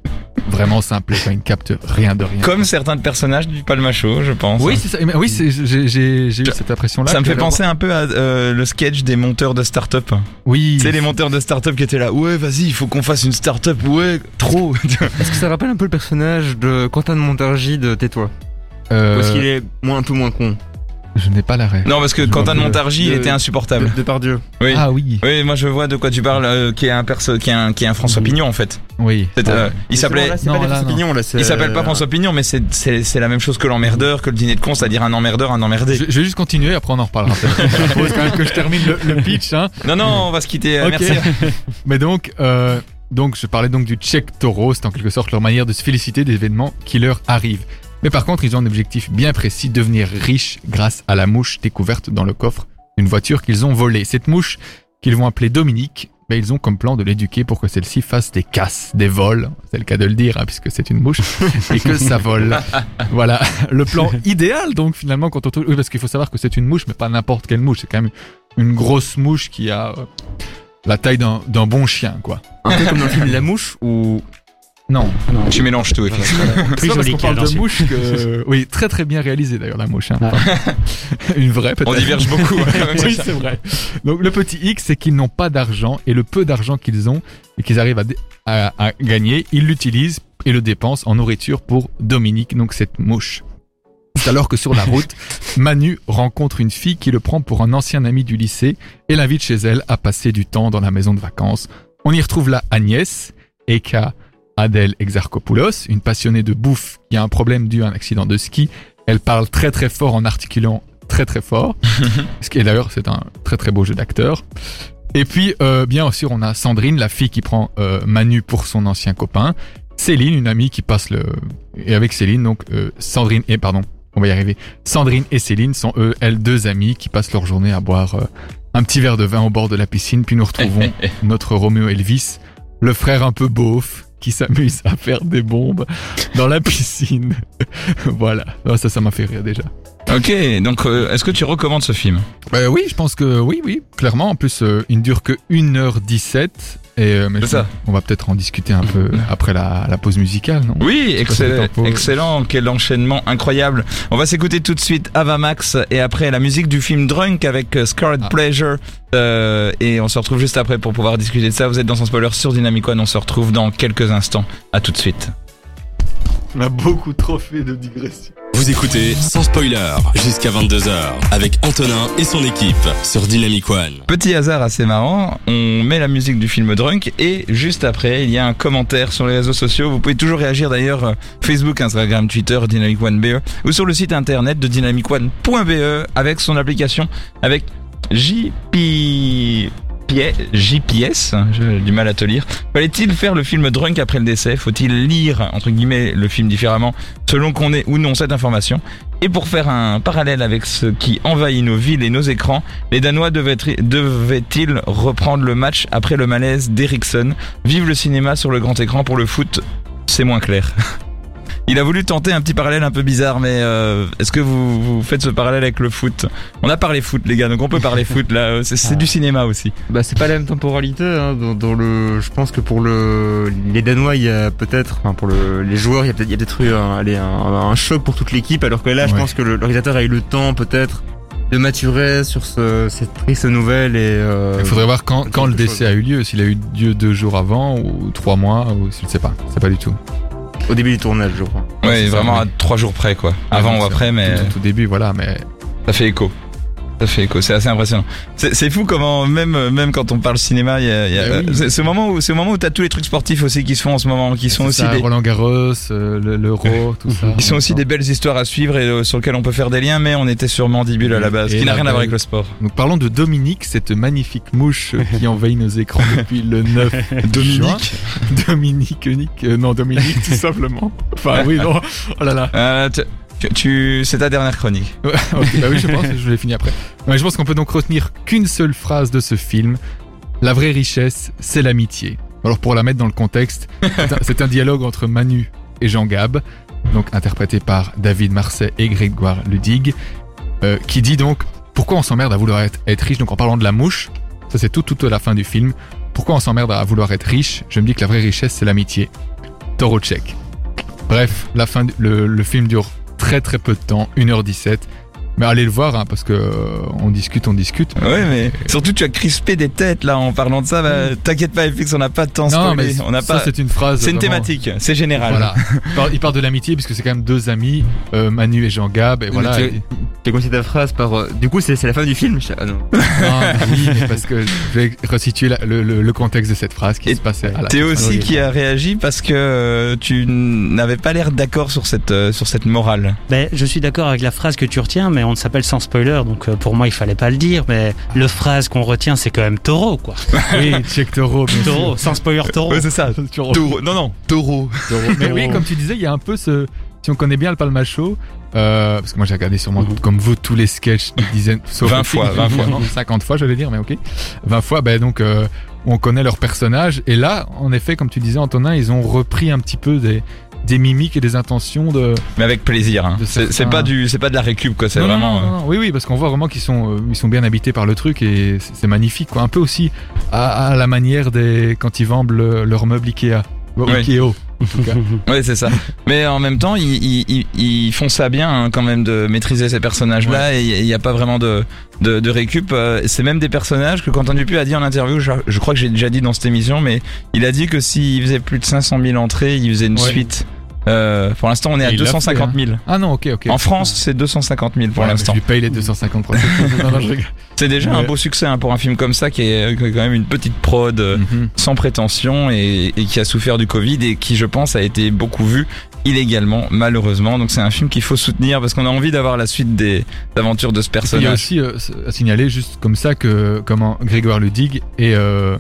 vraiment simple, quand ils ne captent rien de rien. Comme certains personnages du Palmacho, je pense. Oui, c'est ça. Mais Oui, c'est- j'ai eu cette impression-là. Ça me que fait penser un peu à euh, le sketch des monteurs de start-up. Oui. Tu sais, les monteurs de start-up qui étaient là. Ouais, vas-y, il faut qu'on fasse une start-up. Ouais, trop. Est-ce que ça rappelle un peu le personnage de Quentin de Montargis de Tais-toi? Euh, Parce qu'il est moins, un peu moins con. Je n'ai pas la rêve. Non, parce que Je Quentin de Montargis, il était insupportable. De, par Dieu. Oui. Ah oui, Oui, moi je vois de quoi tu parles, euh, qui est un perso, qui est un, qui est un François Oui. Pignon en fait. oui. Euh, il s'appelait, Non, là. Pignon, là. c'est- il s'appelle pas François Pignon, mais c'est, la même chose que l'emmerdeur, que le dîner de con, c'est-à-dire un emmerdeur, un emmerdé. Je, je vais juste continuer, après on en reparlera. Je propose quand même que je termine le, le pitch. Hein. Non, non, on va se quitter. euh, Ok. Merci. Mais donc, euh, donc, je parlais donc du check taureau, c'est en quelque sorte leur manière de se féliciter des événements qui leur arrivent. Mais par contre, ils ont un objectif bien précis, devenir riches grâce à la mouche découverte dans le coffre d'une voiture qu'ils ont volée. Cette mouche, qu'ils vont appeler Dominique, ben, ils ont comme plan de l'éduquer pour que celle-ci fasse des casses, des vols, c'est le cas de le dire, hein, puisque c'est une mouche, et que ça vole. voilà, le plan idéal donc finalement quand on trouve... Oui, parce qu'il faut savoir que c'est une mouche, mais pas n'importe quelle mouche, c'est quand même une grosse mouche qui a euh, la taille d'un d'un bon chien, quoi. Un peu comme dans le film La Mouche où Non, Non, Tu mélanges tout, effectivement. plus c'est pas parce joli qu'on qu'il y a parle de mouche que... Oui, très très bien réalisé d'ailleurs la mouche. hein. Une vraie peut-être. On diverge beaucoup. oui, c'est vrai. Donc le petit X, c'est qu'ils n'ont pas d'argent et le peu d'argent qu'ils ont et qu'ils arrivent à, dé- à- à gagner, ils l'utilisent et le dépensent en nourriture pour Dominique, donc cette mouche. C'est alors que sur la route, Manu rencontre une fille qui le prend pour un ancien ami du lycée et l'invite chez elle à passer du temps dans la maison de vacances. On y retrouve là Agnès, aka Adèle Exarchopoulos, une passionnée de bouffe qui a un problème dû à un accident de ski. Elle parle très très fort en articulant très très fort. Ce qui est d'ailleurs, c'est un très très beau jeu d'acteur. Et puis, euh, bien sûr, on a Sandrine, la fille qui prend euh, Manu pour son ancien copain. Céline, une amie qui passe le... Et avec Céline, donc euh, Sandrine et... Pardon, on va y arriver. Sandrine et Céline sont eux, elles, deux amies qui passent leur journée à boire un petit verre de vin au bord de la piscine. Puis nous retrouvons notre Roméo Elvis, le frère un peu beauf, qui s'amuse à faire des bombes dans la piscine. voilà, Oh, ça, ça m'a fait rire déjà. ok, donc euh, est-ce que tu recommandes ce film? Euh, oui, je pense que oui, oui, clairement. En plus, euh, il ne dure que 1h17. Et, euh, mais ça. On va peut-être en discuter un peu après la, la pause musicale, non? Oui, excellent, excellent, quel enchaînement incroyable. On va s'écouter tout de suite Avamax et après la musique du film Drunk avec euh, Scarlet Ah. Pleasure. Euh, et on se retrouve juste après pour pouvoir discuter de ça. Vous êtes dans son spoiler sur Dynamic One. On se retrouve dans quelques instants. À tout de suite. On a beaucoup trop fait de digression. Vous écoutez sans spoiler jusqu'à 22h avec Antonin et son équipe sur Dynamic One. Petit hasard assez marrant, on met la musique du film Drunk et juste après il y a un commentaire sur les réseaux sociaux. Vous pouvez toujours réagir d'ailleurs euh, Facebook, Instagram, Twitter, Dynamic One BE ou sur le site internet de dynamicone.be avec son application avec JP... JPS, hein, j'ai du mal à te lire. Fallait-il faire le film Drunk après le décès? Faut-il lire, le film différemment selon qu'on ait ou non cette information? Et pour faire un parallèle avec ce qui envahit nos villes et nos écrans, les Danois devaient- devaient-ils reprendre le match après le malaise d'Eriksson Vive le cinéma sur le grand écran pour le foot, c'est moins clair. Il a voulu tenter un petit parallèle un peu bizarre, mais euh, est-ce que vous, vous faites ce parallèle avec le foot? On a parlé foot, les gars, donc on peut parler foot là. C'est c'est Ah. du cinéma aussi. Bah c'est pas la même temporalité. Hein, dans, dans le, je pense que pour le, les Danois, il y a peut-être, enfin pour le, les joueurs, il y a peut-être, eu un, allez, un, un choc pour toute l'équipe, alors que là, je pense que le, l'organisateur a eu le temps peut-être de maturer sur ce, cette triste nouvelle et. Euh, Il faudrait voir quand, le décès chose. a eu lieu, s'il a eu lieu deux jours avant ou trois mois, ou je ne sais pas, c'est pas du tout. Au début du tournage, je crois. Ouais, ça, vraiment à trois jours près, quoi. Avant Ouais, ou après, mais Tout, tout début, voilà, mais ça fait écho. Ça fait écho, c'est assez impressionnant. C'est fou comment même même quand on parle cinéma, il y a, il y a- Eh oui. c'est ce moment où c'est le moment où t'as tous les trucs sportifs aussi qui se font en ce moment, qui sont aussi ça, des Roland Garros, euh, le- l'Euro, tout ça. qui sont aussi des belles histoires à suivre et euh, sur lesquelles on peut faire des liens, mais on était sur Mandibule à la base, Et qui n'a rien à voir avec le sport. Donc parlons de Dominique, cette magnifique mouche euh, qui envahit nos écrans depuis le 9 juin. Dominique, Nick, euh, non Dominique tout simplement. Enfin oui, non, oh là là. C'est ta dernière chronique. Bah oui, je pense, je l'ai fini après. Je pense qu'on peut donc retenir qu'une seule phrase de ce film. La vraie richesse, c'est l'amitié. Alors pour la mettre dans le contexte, c'est un, dialogue entre Manu et Jean Gab, donc interprété par David Marseille et Grégoire Ludig, euh, qui dit donc pourquoi on s'emmerde à vouloir être, riche? Donc en parlant de la mouche, ça c'est tout tout à la fin du film. Pourquoi on s'emmerde à vouloir être riche? Je me dis que la vraie richesse c'est l'amitié. Taureau tchèque. Bref, la fin, le film dure très très peu de temps, 1h17. Mais allez le voir, hein, parce que euh, on discute, on discute. Ouais, mais surtout tu as crispé des têtes là en parlant de ça. Bah, T'inquiète pas, FX, on n'a pas de temps Non, mais on n'a ça pas. c'est une phrase. C'est une vraiment- thématique, c'est général. Voilà. Il parle de l'amitié, puisque c'est quand même deux amis, euh, Manu et Jean Gab, et voilà. tu- et- J'ai commencé ta phrase par. euh, du coup, c'est c'est la fin du film. Je- Ah non. Non, oui, mais parce que je vais resituer la- le, le- le contexte de cette phrase qui Et se passait à la Théo aussi qui a réagi parce que euh, tu n'avais pas l'air d'accord sur cette euh, sur cette morale. Ben, je suis d'accord avec la phrase que tu retiens, mais on s'appelle sans spoiler, donc euh, pour moi il fallait pas le dire. Mais le phrase qu'on retient, c'est quand même taureau, quoi. Oui, check taureau. Taureau, sans spoiler taureau. c'est ça. Taureau. Non non, taureau. Mais oui, comme tu disais, il y a un peu ce. Si on connaît bien le Palma Show, euh, parce que moi j'ai regardé sûrement Mhm. comme vous tous les sketchs des dizaines, sauf 20 le fois, film, 20 fois. non, 50 fois, j'allais dire, mais ok. 20 fois, ben donc euh, on connaît leurs personnages. Et là, en effet, comme tu disais, Antonin, ils ont repris un petit peu des, des mimiques et des intentions de. Mais avec plaisir. hein. C'est certains- pas du c'est pas de la récup quoi. C'est vraiment. non, non, non. Oui, oui, parce qu'on voit vraiment qu'ils sont, euh, ils sont bien habités par le truc et c'est magnifique, quoi. Un peu aussi à, à la manière des quand ils vendent le- leur meuble Ikea. Bon, Oui. Euh, Ouais c'est ça. Mais en même temps ils, ils, ils- ils font ça bien hein, quand même de maîtriser ces personnages là et il y a pas vraiment de de, de récup. Euh, C'est même des personnages que Quentin Dupuis a dit en interview. Je, je crois que j'ai déjà dit dans cette émission, mais il a dit que s'il faisait plus de 500 000 entrées, il faisait une Ouais. suite. Euh, pour l'instant on est à Et il l'a 250 000. Ah non, ok, ok. En France c'est 250 000 pour Ouais, l'instant. Je lui paye les 250 pour cette- Non, non, je rigole. C'est déjà un beau succès hein, pour un film comme ça qui est, est quand même une petite prod euh, Mhm. sans prétention et, et qui a souffert du Covid et qui je pense a été beaucoup vu illégalement malheureusement. Donc c'est un film qu'il faut soutenir parce qu'on a envie d'avoir la suite des aventures de ce Il y a personnage. aussi euh, à signaler juste comme ça que comment Grégoire Ludig et euh,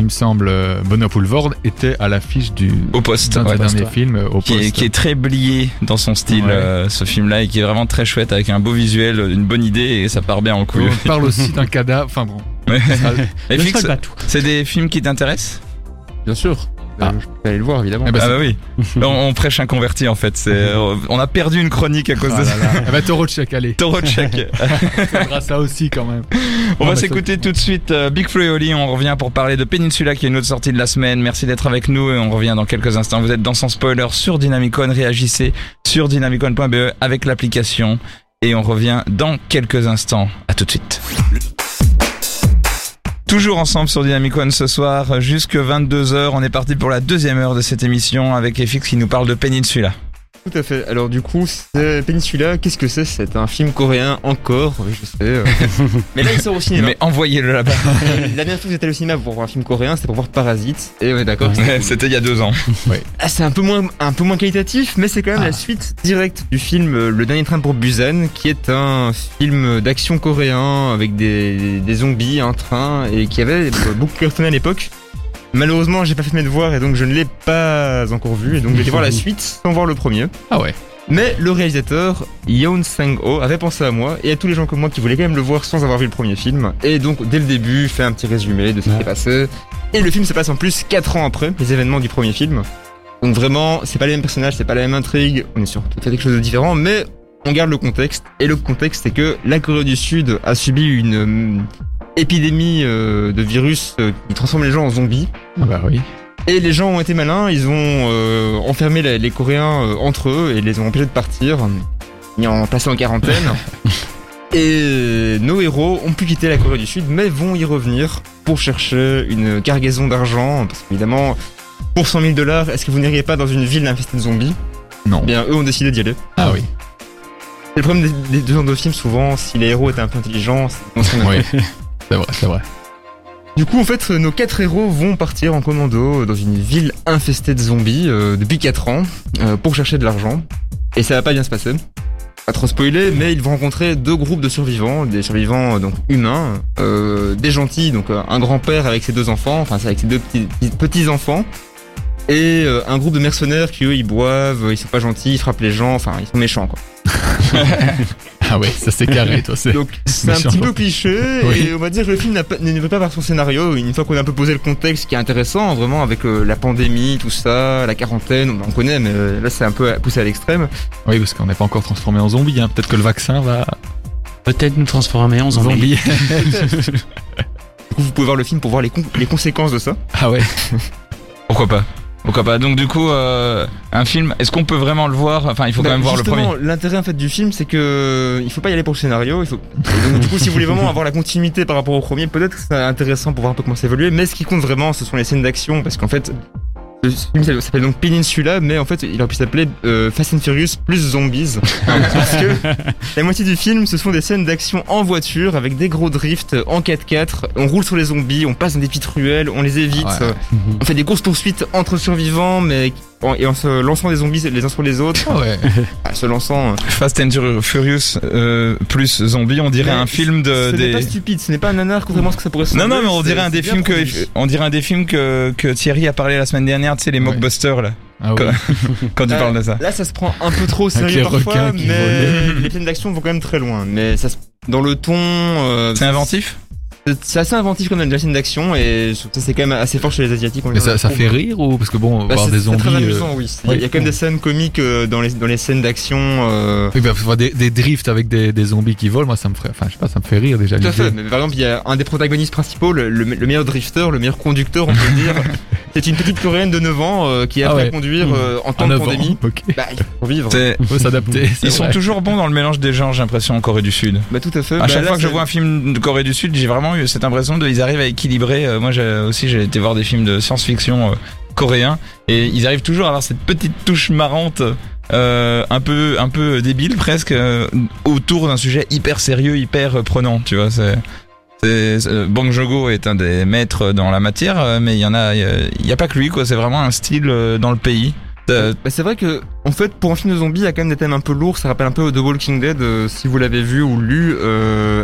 il me semble euh, Benoît Poulvord étaient à l'affiche du Au poste, d'un des ouais. derniers films euh, au qui poste. est, qui est très blié dans son style Ouais. euh, ce film là et qui est vraiment très chouette avec un beau visuel, une bonne idée et ça part bien en couille. On parle aussi d'un cadavre. Enfin bon. C'est des films qui t'intéressent? Bien sûr. Ah. Euh, je peux aller le voir, évidemment. Eh ben, Ah bah oui. On, on prêche un converti en fait. C'est, euh, on a perdu une chronique à cause Ah de là ça. là. Eh Taureau de check, allez. Taureau de chèque. Ça aussi quand même. On Non, va s'écouter tout de suite euh, Big Flo et Oli. On revient pour parler de Peninsula qui est notre sortie de la semaine. Merci d'être avec nous et on revient dans quelques instants. Vous êtes dans Sans Spoiler sur Dynamicon. Réagissez sur dynamicon.be avec l'application et on revient dans quelques instants. À tout de suite. Toujours ensemble sur Dynamic One ce soir, jusque 22h. On est parti pour la deuxième heure de cette émission avec FX qui nous parle de Peninsula. Tout à fait. Alors du coup, Peninsula, qu'est-ce que c'est? C'est un film coréen encore, oui je sais. euh. Mais là il sort au cinéma. Mais envoyez-le là-bas. La dernière fois que j'étais allé au cinéma pour voir un film coréen, c'était pour voir Parasite. Et on est d'accord. C'était il y a deux ans. Ah, c'est un peu moins, un peu moins qualitatif, mais c'est quand même Ah. la suite directe du film euh, Le Dernier Train pour Busan, qui est un film d'action coréen avec des, des zombies, un train, et qui avait beaucoup cartonné à l'époque. Malheureusement, j'ai pas fait mes devoirs et donc je ne l'ai pas encore vu, et donc j'ai été voir la suite sans voir le premier. Ah ouais. Mais le réalisateur, Yeon Sang-ho, avait pensé à moi et à tous les gens comme moi qui voulaient quand même le voir sans avoir vu le premier film. Et donc, dès le début, fait un petit résumé de ce qui s'est passé. Et le film se passe en plus 4 ans après les événements du premier film. Donc vraiment, c'est pas les mêmes personnages, c'est pas la même intrigue, on est sur tout à quelque chose de différent, mais on garde le contexte. Et le contexte, c'est que la Corée du Sud a subi une épidémie euh, de virus euh, qui transforme les gens en zombies. Ah bah oui. Et les gens ont été malins, ils ont euh, enfermé les, les Coréens entre eux et les ont empêchés de partir, mis en placé en quarantaine. et nos héros ont pu quitter la Corée du Sud, mais vont y revenir pour chercher une cargaison d'argent, parce qu'évidemment, pour 100 000 dollars, est-ce que vous n'iriez pas dans une ville infestée de zombies? Non. Eh Bien, eux ont décidé d'y aller. Ah oui. C'est le problème des, des deux genres de films, souvent, si les héros étaient un peu intelligents, c'est- on serait Oui. C'est vrai, c'est vrai. Du coup, en fait, nos quatre héros vont partir en commando dans une ville infestée de zombies euh, depuis 4 ans euh, pour chercher de l'argent. Et ça va pas bien se passer. Pas trop spoiler, mais ils vont rencontrer deux groupes de survivants, des survivants euh, donc humains, des gentils, donc un grand-père avec ses deux enfants, enfin c'est avec ses deux petits enfants, et euh, un groupe de mercenaires qui eux ils boivent, ils sont pas gentils, ils frappent les gens, enfin ils sont méchants quoi. Ah ouais, ça c'est carré, toi. C'est. Donc c'est un petit peu cliché Oui. et on va dire que le film ne veut pas par son scénario. Une fois qu'on a un peu posé le contexte qui est intéressant, vraiment avec euh, la pandémie, tout ça, la quarantaine, on, on connaît, mais euh, là c'est un peu poussé à l'extrême. Oui, parce qu'on n'est pas encore transformé en zombie. Hein. Peut-être que le vaccin va. Peut-être nous transformer en zombie. Zombie. Du coup vous pouvez voir le film pour voir les, con- les conséquences de ça. ah ouais. Pourquoi pas Pourquoi pas Donc du coup, euh, un film, est-ce qu'on peut vraiment le voir? Enfin, il faut quand Bah, même voir le premier. L'intérêt en fait du film, c'est que euh, il faut pas y aller pour le scénario. Il faut. donc, du coup, si vous voulez vraiment avoir la continuité par rapport au premier, peut-être que c'est intéressant pour voir un peu comment ça évolue. Mais ce qui compte vraiment, ce sont les scènes d'action, parce qu'en fait, Le film s'appelle- donc Peninsula, mais en fait, il aurait pu s'appeler euh, Fast and Furious plus Zombies. parce que la moitié du film, ce sont des scènes d'action en voiture avec des gros drifts en 4x4. On roule sur les zombies, on passe dans des petites ruelles, on les évite. Ouais. On fait des courses poursuites entre survivants, mais en, et en se lançant des zombies les uns sur les autres. Ah ouais. Ah, se lançant. euh, Fast and Furious euh, plus zombie, on dirait Mais un film de ce n'est des. pas stupide, ce n'est pas un nanar, contrairement à ce que ça pourrait Non sembler. non mais on dirait un des films que on dirait un des films que que Thierry a parlé la semaine dernière, tu sais les Ouais. mockbusters là, Ah ouais. quand tu Euh, parles de ça. Là, ça se prend un peu trop au sérieux les parfois, mais les scènes d'action vont quand même très loin. Mais ça, se- dans le ton, euh, C'est inventif? C'est- c'est assez inventif comme la scène d'action et ça c'est quand même assez fort chez les asiatiques. on Mais ça, fait rire ou parce que bon, Bah, voir des c'est zombies. très euh, amusant, oui. Il y a- il y a oui. quand même des scènes comiques euh, dans les dans les scènes d'action. euh, Oui, bah, des, des drifts avec des, des zombies qui volent, moi ça me ferait, enfin je sais pas, ça me fait rire déjà. Tout à fait. Mais par exemple, il y a un des protagonistes principaux, le, le- le meilleur drifter, le meilleur conducteur, on peut le dire. C'est une petite coréenne de 9 ans euh, qui a Ah à conduire euh, en temps En de pandémie. Ok. Bah, il faut vivre. Faut s'adapter. Ils sont toujours bons dans le mélange des genres, j'ai l'impression en Corée du Sud. Bah, tout à fait. À Bah, chaque là, fois que je vois un film de Corée du Sud, j'ai vraiment eu cette impression de ils arrivent à équilibrer. euh, moi, aussi j'ai été voir des films de science-fiction euh, coréens et ils arrivent toujours à avoir cette petite touche marrante. euh, un peu un peu débile presque autour d'un sujet hyper sérieux hyper prenant tu vois c'est Bong Joon-ho est un des maîtres dans la matière mais il y en a il y a- pas que lui quoi c'est vraiment un style dans le pays Bah, c'est vrai que, en fait, pour un film de zombies, il y a quand même des thèmes un peu lourds. Ça rappelle un peu The Walking Dead, si vous l'avez vu ou lu,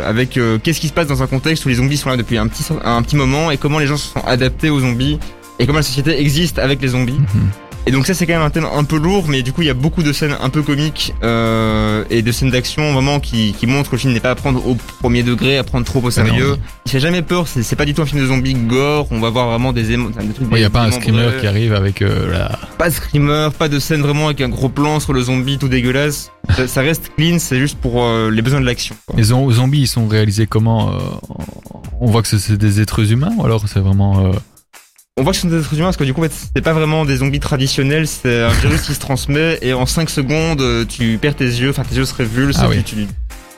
avec euh, qu'est-ce qui se passe dans un contexte où les zombies sont là depuis un petit, moment et comment les gens se sont adaptés aux zombies et comment la société existe avec les zombies. Mhm. Et donc ça, c'est quand même un thème un peu lourd, mais du coup, il y a beaucoup de scènes un peu comiques euh, et de scènes d'action vraiment qui, qui montrent que le film n'est pas à prendre au premier degré, à prendre trop au sérieux. non. Il fait jamais peur. C'est pas du tout un film de zombies gore. On va voir vraiment des émo- des trucs. Il y a pas un screamer qui arrive avec euh, la... Pas de screamer, pas de scène vraiment avec un gros plan sur le zombie tout dégueulasse. Ça, ça reste clean, c'est juste pour euh, les besoins de l'action. Les zom- zombies, ils sont réalisés comment euh, On voit que c'est- c'est des êtres humains ou alors c'est vraiment... On voit que ce sont des êtres humains parce que du coup, en fait, c'est pas vraiment des zombies traditionnels, c'est un virus qui se transmet et en 5 secondes, euh, tu perds tes yeux, enfin tes yeux se révulsent, Ah oui. tu,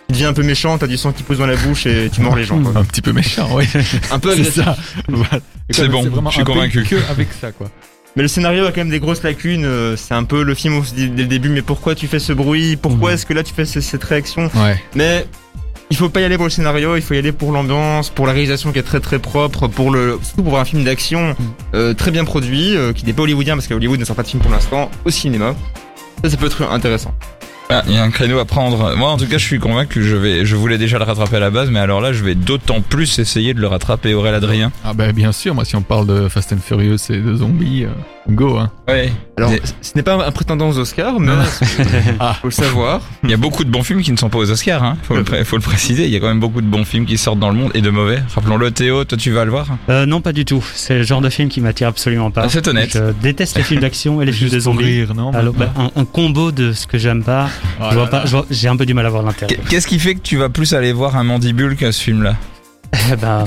deviens un peu méchant, t'as du sang qui pousse dans la bouche et tu mords les gens. quoi. Un petit peu méchant, oui. Un peu c'est agressif. C'est bon, je suis convaincu. Que avec ça, quoi. Mais le scénario a quand même des grosses lacunes. euh, C'est un peu le film où on se dit dès le début, mais pourquoi tu fais ce bruit? Pourquoi est-ce que là tu fais ce- cette réaction? Ouais. Mais il faut pas y aller pour le scénario, il faut y aller pour l'ambiance, pour la réalisation qui est très très propre, pour le surtout pour un film d'action euh, très bien produit, euh, qui n'est pas hollywoodien parce que Hollywood ne sort pas de film pour l'instant au cinéma. Ça, ça peut être intéressant. Ah, il y a un créneau à prendre. Moi, en tout cas, je suis convaincu que je vais, je voulais déjà le rattraper à la base, mais alors là, je vais d'autant plus essayer de le rattraper. Aurélien Adrien. Ah ben bien sûr, moi si on parle de Fast and Furious et de zombies, euh, go hein. Ouais. Alors, ce n'est pas un prétendant aux Oscars, mais ah. faut le savoir. Il y a beaucoup de bons films qui ne sont pas aux Oscars, hein. Faut le, pré- faut le préciser. Il y a quand même beaucoup de bons films qui sortent dans le monde et de mauvais. Rappelons-le, Théo, toi, tu vas le voir? Euh, non, pas du tout. C'est le genre de film qui m'attire absolument pas. Ah, c'est honnête. Je déteste les films d'action et les films de zombies. rire, non Alors, bah, un, un combo de ce que j'aime pas. Oh je vois là pas, là. je vois- j'ai un peu du mal à voir l'intérêt. Qu'est- Qu'est-ce qui fait que tu vas plus aller voir un mandibule qu'à ce film-là?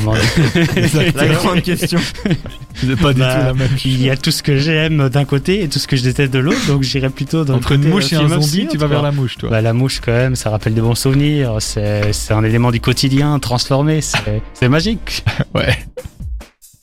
Bon, La grande question. C'est pas du bah, tout la même chose. il y a tout ce que j'aime d'un côté et tout ce que je déteste de l'autre, donc j'irai plutôt dans Entre une côté, mouche euh, et un zombie, tu vas vers la mouche, toi. Bah, la mouche, quand même, ça rappelle des bons souvenirs. C'est c'est un élément du quotidien transformé. C'est c'est magique. Ouais,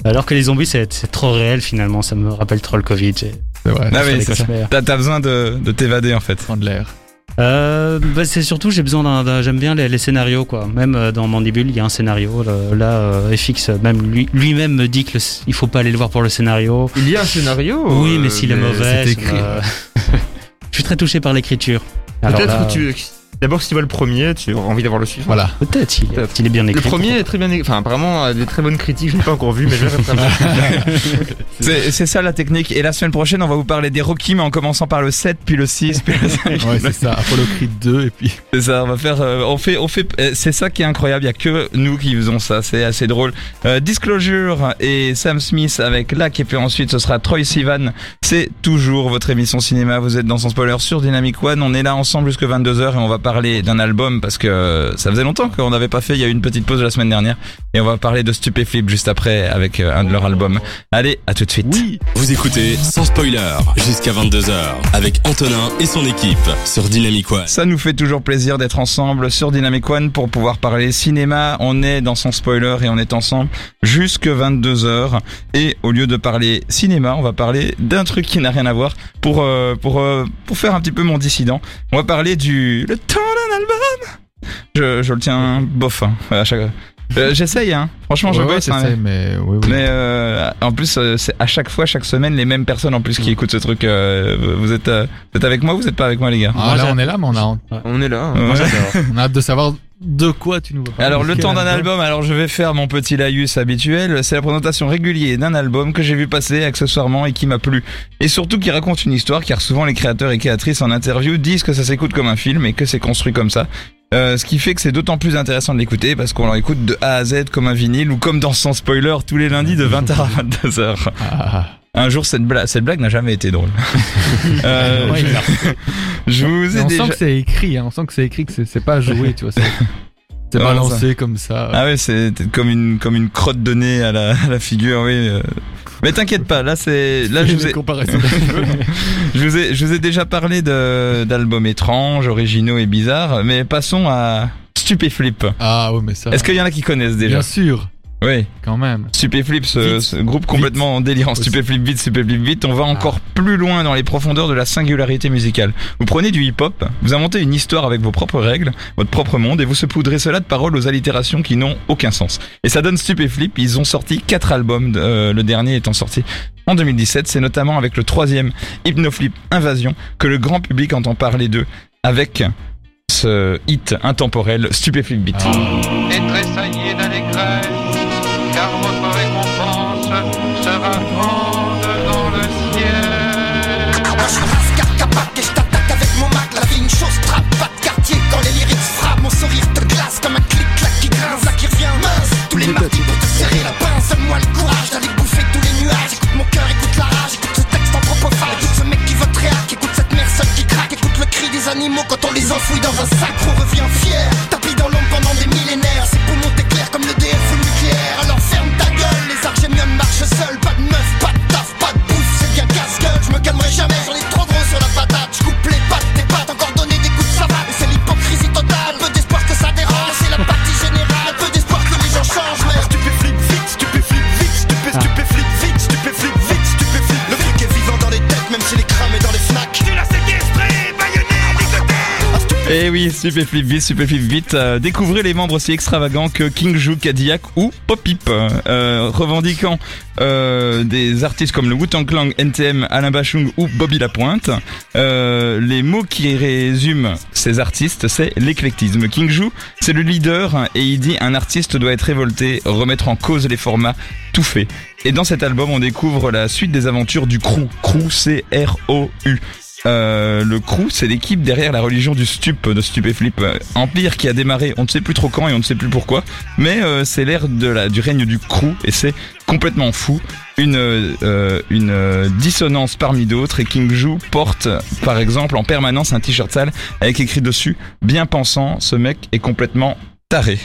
Alors que les zombies, c'est c'est trop réel finalement. Ça me rappelle trop le Covid. J'ai c'est vrai. Ah oui, c'est ça. T'as t'as besoin de, de t'évader, en fait. Prendre l'air. Euh, bah, c'est surtout j'ai besoin d'un, j'aime bien les, les scénarios quoi. Même euh, dans Mandibule, il y a un scénario. Là, là, euh, FX même lui, lui-même me dit que le- il faut pas aller le voir pour le scénario. Il y a un scénario. oui, mais s'il est mauvais, écrit. je suis très touché par l'écriture. Peut-être que tu. D'abord, si tu vois le premier, tu auras envie d'avoir le suivant. Voilà. Peut-être, il, est- Peut-être. il est bien Le écrit. premier est très bien, é- enfin apparemment a des très bonnes critiques. Je l'ai pas encore vu, mais je vais. C'est c'est ça la technique. Et la semaine prochaine, on va vous parler des Rocky, mais en commençant par le 7, puis le 6, puis le 5. Ouais, c'est ça. Apollo Creed 2 et puis. C'est ça, on va faire, euh, on fait, on fait, euh, c'est ça qui est incroyable. Il y a que nous qui faisons ça, c'est assez drôle. Euh, Disclosure et Sam Smith avec Lac et puis ensuite ce sera Troy Sivan. C'est toujours votre émission cinéma. Vous êtes dans son spoiler sur Dynamic One. On est là ensemble jusque 22 h et on va va parler d'un album parce que ça faisait longtemps qu'on n'avait pas fait. Il y a eu une petite pause la semaine dernière et on va parler de Stupéflip juste après avec euh, un de leurs albums. Allez, à tout de suite. Oui, vous écoutez sans spoiler jusqu'à 22h avec Antonin et son équipe sur Dynamic One. Ça nous fait toujours plaisir d'être ensemble sur Dynamic One pour pouvoir parler cinéma. On est dans son spoiler et on est ensemble jusque 22h. Et au lieu de parler cinéma, on va parler d'un truc qui n'a rien à voir pour euh, pour euh, pour faire un petit peu mon dissident. On va parler du le temps d'un album. Je, je le tiens bof hein, à chaque. Euh, J'essaye hein. Franchement, je Ouais, ouais, bosse. hein. mais oui, oui. Mais euh, en plus, euh, c'est à chaque fois, chaque semaine, les mêmes personnes en plus qui écoutent ce truc. euh, vous êtes, euh, vous êtes avec moi, ou vous êtes pas avec moi, les gars? Ah, là, on est là, mais on a, On est là. hein. Ouais. Moi, j'adore. on a hâte de savoir de quoi tu nous vas. Alors le temps d'un album, alors je vais faire mon petit laïus habituel, c'est la présentation régulière d'un album que j'ai vu passer accessoirement et qui m'a plu. Et surtout qui raconte une histoire car souvent les créateurs et créatrices en interview disent que ça s'écoute comme un film et que c'est construit comme ça. Euh, ce qui fait que c'est d'autant plus intéressant de l'écouter parce qu'on l'écoute de A à Z comme un vinyle ou comme dans Sans Spoiler tous les lundis de 20h à 22h. Ah, Un jour cette blague, cette blague n'a jamais été drôle. Euh, Ouais, je, je vous ai on déjà... sent que c'est écrit, hein. on sent que c'est écrit, que c'est- pas joué, tu vois. C'est balancé comme ça. Ah ouais, c'est comme une comme une crotte de nez à la, à la figure, oui. Mais t'inquiète pas, là c'est là je vous ai je vous ai je vous ai déjà parlé de d'albums étranges, originaux et bizarres, mais passons à Stupéflip. ah ouais, mais ça. Est-ce qu'il y en a qui connaissent déjà? Bien sûr, Oui. quand même. Stupéflip, ce, ce groupe complètement délirant. Aussi. Stupéflip vite, Stupéflip vite. On va encore plus loin dans les profondeurs de la singularité musicale. Vous prenez du hip-hop, vous inventez une histoire avec vos propres règles, votre propre monde, et vous saupoudrez cela de paroles aux allitérations qui n'ont aucun sens. Et ça donne Stupéflip. Ils ont sorti quatre albums, euh, le dernier étant sorti en 2017. C'est notamment avec le troisième Hypnoflip Invasion que le grand public entend parler d'eux avec ce hit intemporel Stupéflip Beat. et Donne-moi le courage d'aller bouffer tous les nuages. Écoute mon cœur, écoute la rage, écoute ce texte en propophage Écoute ce mec qui vote réac, écoute cette mère seule qui craque. Écoute le cri des animaux quand on les enfouit dans un sac. On revient fier, tapis dans l'ombre pendant des millénaires. Ces poumons t'éclairent comme le DF ou nucléaire. Alors ferme ta gueule, les argémions marchent seuls. Pas de meuf, pas de taf, pas de bouffe, c'est bien casse-gueule. Je me calmerai jamais, j'en ai trop Et oui, Stupéflip vite, Stupéflip vite. euh, découvrez les membres aussi extravagants que King Ju, Cadillac ou Popip, euh, revendiquant euh, des artistes comme le Wu-Tang Clan, NTM, Alain Bachung ou Bobby Lapointe. Euh, les mots qui résument ces artistes, c'est l'éclectisme. King Ju, c'est le leader hein, et il dit un artiste doit être révolté, remettre en cause les formats, tout fait. Et dans cet album, on découvre la suite des aventures du Crew. Crew, C-R-O-U. Euh, le crew, c'est l'équipe derrière la religion du stup, de Stupéflip. Euh, Empire qui a démarré, on ne sait plus trop quand et on ne sait plus pourquoi, mais euh, c'est l'ère du règne du crew et c'est complètement fou. Une, dissonance parmi d'autres et King Ju porte par exemple en permanence un t-shirt sale avec écrit dessus bien pensant, ce mec est complètement taré.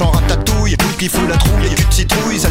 En ratatouille, qui fout la trouille, cul de citrouille, celles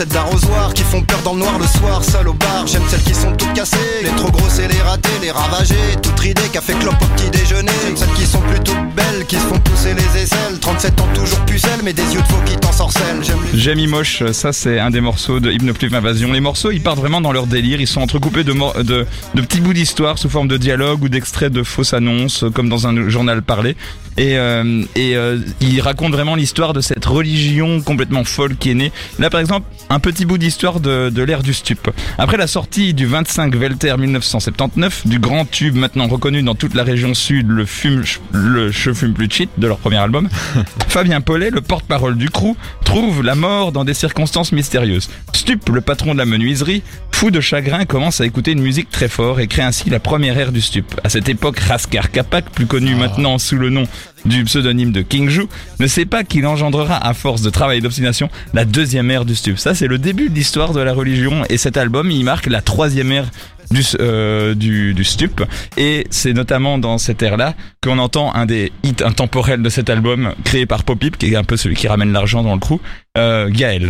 tête d'arrosoir, qui font peur dans le noir le soir, seul au bar. J'aime celles qui sont toutes cassées, les trop grosses et les ratées, les ravagées, toutes ridées, café clope au petit déjeuner. J'aime celles qui sont plutôt belles, qui se font pousser les aisselles, 37 ans toujours pucelle, mais des yeux de faux qui t'ensorcellent. J'aime les Moche, ça c'est un des morceaux de Hypnoplume Invasion. Les morceaux, ils partent vraiment dans leur délire. Ils sont entrecoupés de, de, de petits bouts d'histoire sous forme de dialogue ou d'extraits de fausses annonces, comme dans un journal parlé. Et, euh, euh, ils racontent vraiment l'histoire de cette religion complètement folle qui est née. Là, par exemple, un petit bout d'histoire de, de l'ère du stup. Après la sortie du 25 Velter 1979, du grand tube maintenant reconnu dans toute la région sud, le fume, le je fume plus de cheat de leur premier album, Fabien Paulet, le porte-parole du crew, trouve la mort dans des circonstances mystérieuses. Stup, le patron de la menuiserie, fou de chagrin, commence à écouter une musique très fort et crée ainsi la première ère du Stup. À cette époque, Raskar Kapak, plus connu maintenant sous le nom du pseudonyme de King Ju, ne sait pas qu'il engendrera à force de travail et d'obstination la deuxième ère du Stup. Ça, c'est le début de l'histoire de la religion et cet album, il marque la troisième ère du, euh, du, stup et c'est notamment dans cette ère-là qu'on entend un des hits intemporels de cet album créé par Popip qui est un peu celui qui ramène l'argent dans le crew, euh, Gaël.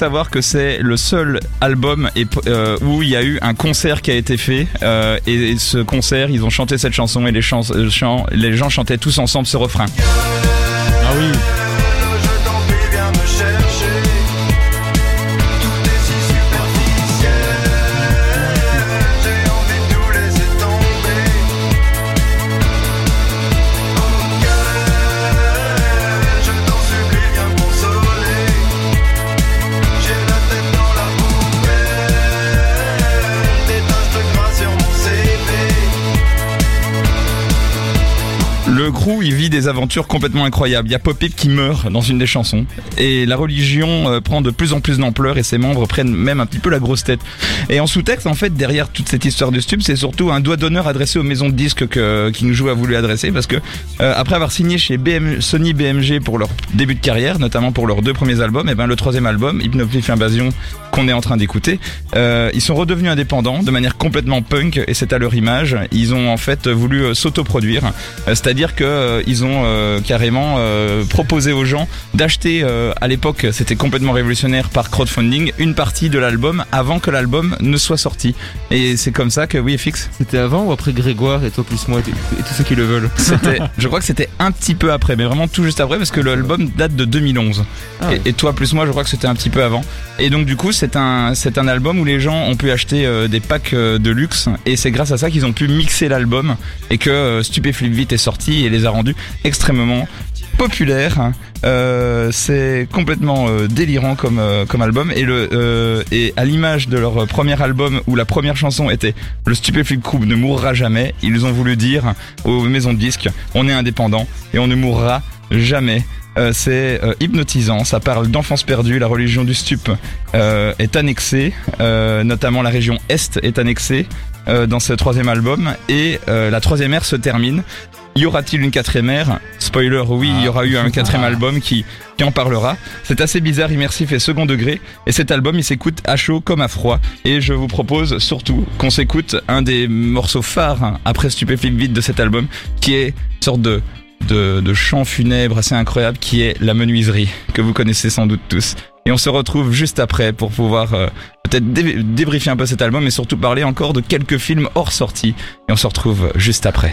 Savoir que c'est le seul album euh, où il y a eu un concert qui a été fait euh, et, ce concert ils ont chanté cette chanson et les, euh, gens chantaient tous ensemble ce refrain. Des aventures complètement incroyables. Il y a Popip qui meurt dans une des chansons et la religion euh, prend de plus en plus d'ampleur et ses membres prennent même un petit peu la grosse tête. Et en sous-texte en fait derrière toute cette histoire de stup c'est surtout un doigt d'honneur adressé aux maisons de disques que King Jou a voulu adresser parce que euh, après avoir signé chez BM, Sony BMG pour leur début de carrière notamment pour leurs deux premiers albums et ben le troisième album Hypnophilic Invasion qu'on est en train d'écouter euh, ils sont redevenus indépendants de manière complètement punk et c'est à leur image ils ont en fait voulu euh, s'autoproduire euh, C'est-à-dire que euh, ils ont euh, carrément euh, proposé aux gens d'acheter euh, à l'époque, c'était complètement révolutionnaire par crowdfunding, une partie de l'album avant que l'album ne soit sorti. Et c'est comme ça que oui, fixe. C'était avant ou après Grégoire et toi plus moi et, tous ceux qui le veulent? C'était, je crois que c'était un petit peu après, mais vraiment tout juste après parce que l'album date de 2011. Ah ouais. et, et toi plus moi, je crois que c'était un petit peu avant. Et donc du coup, c'est un, c'est un album où les gens ont pu acheter euh, des packs de luxe et c'est grâce à ça qu'ils ont pu mixer l'album et que Stupéflip Vite est sorti et les a rendus extrêmement populaires. Euh, c'est complètement euh, délirant comme euh, comme album et le euh, et à l'image de leur premier album où la première chanson était le Stupéflip Group ne mourra jamais, ils ont voulu dire aux maisons de disques on est indépendant et on ne mourra jamais. Euh, c'est hypnotisant, ça parle d'enfance perdue, la religion du stup est annexée, notamment la région Est est annexée dans ce troisième album et euh, la troisième ère se termine. Y aura-t-il une quatrième ère? Spoiler, oui, il y aura eu un quatrième album qui, qui en parlera. C'est assez bizarre, immersif et second degré. Et cet album, il s'écoute à chaud comme à froid. Et je vous propose surtout qu'on s'écoute un des morceaux phares après Stupéflip Vite de cet album, qui est une sorte de, de, de chant funèbre assez incroyable, qui est La Menuiserie, que vous connaissez sans doute tous. Et on se retrouve juste après pour pouvoir euh, peut-être dé- débriefer un peu cet album et surtout parler encore de quelques films hors sortie. Et on se retrouve juste après.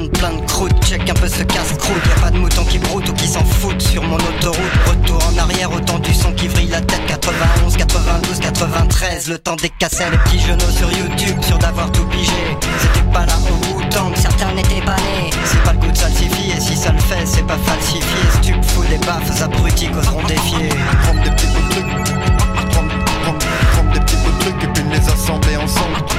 plein de croûte. Check un peu ce casse-croûte. Y a pas de mouton qui broute ou qui s'en foutent sur mon autoroute. Retour en arrière, autant du son qui vrille la tête. 91, 92, 93. Le temps des cassettes, les petits genoux sur YouTube, sûr d'avoir tout pigé. C'était pas là au bout tant que certains n'étaient pas nés. C'est pas le goût de salsifier, si ça le fait, c'est pas falsifié. Stup fous des baffes, abrutis qu'oseront défier. Prendre des petits bouts de trucs. Prendre, prendre, prendre des petits bouts de trucs et puis les assembler ensemble.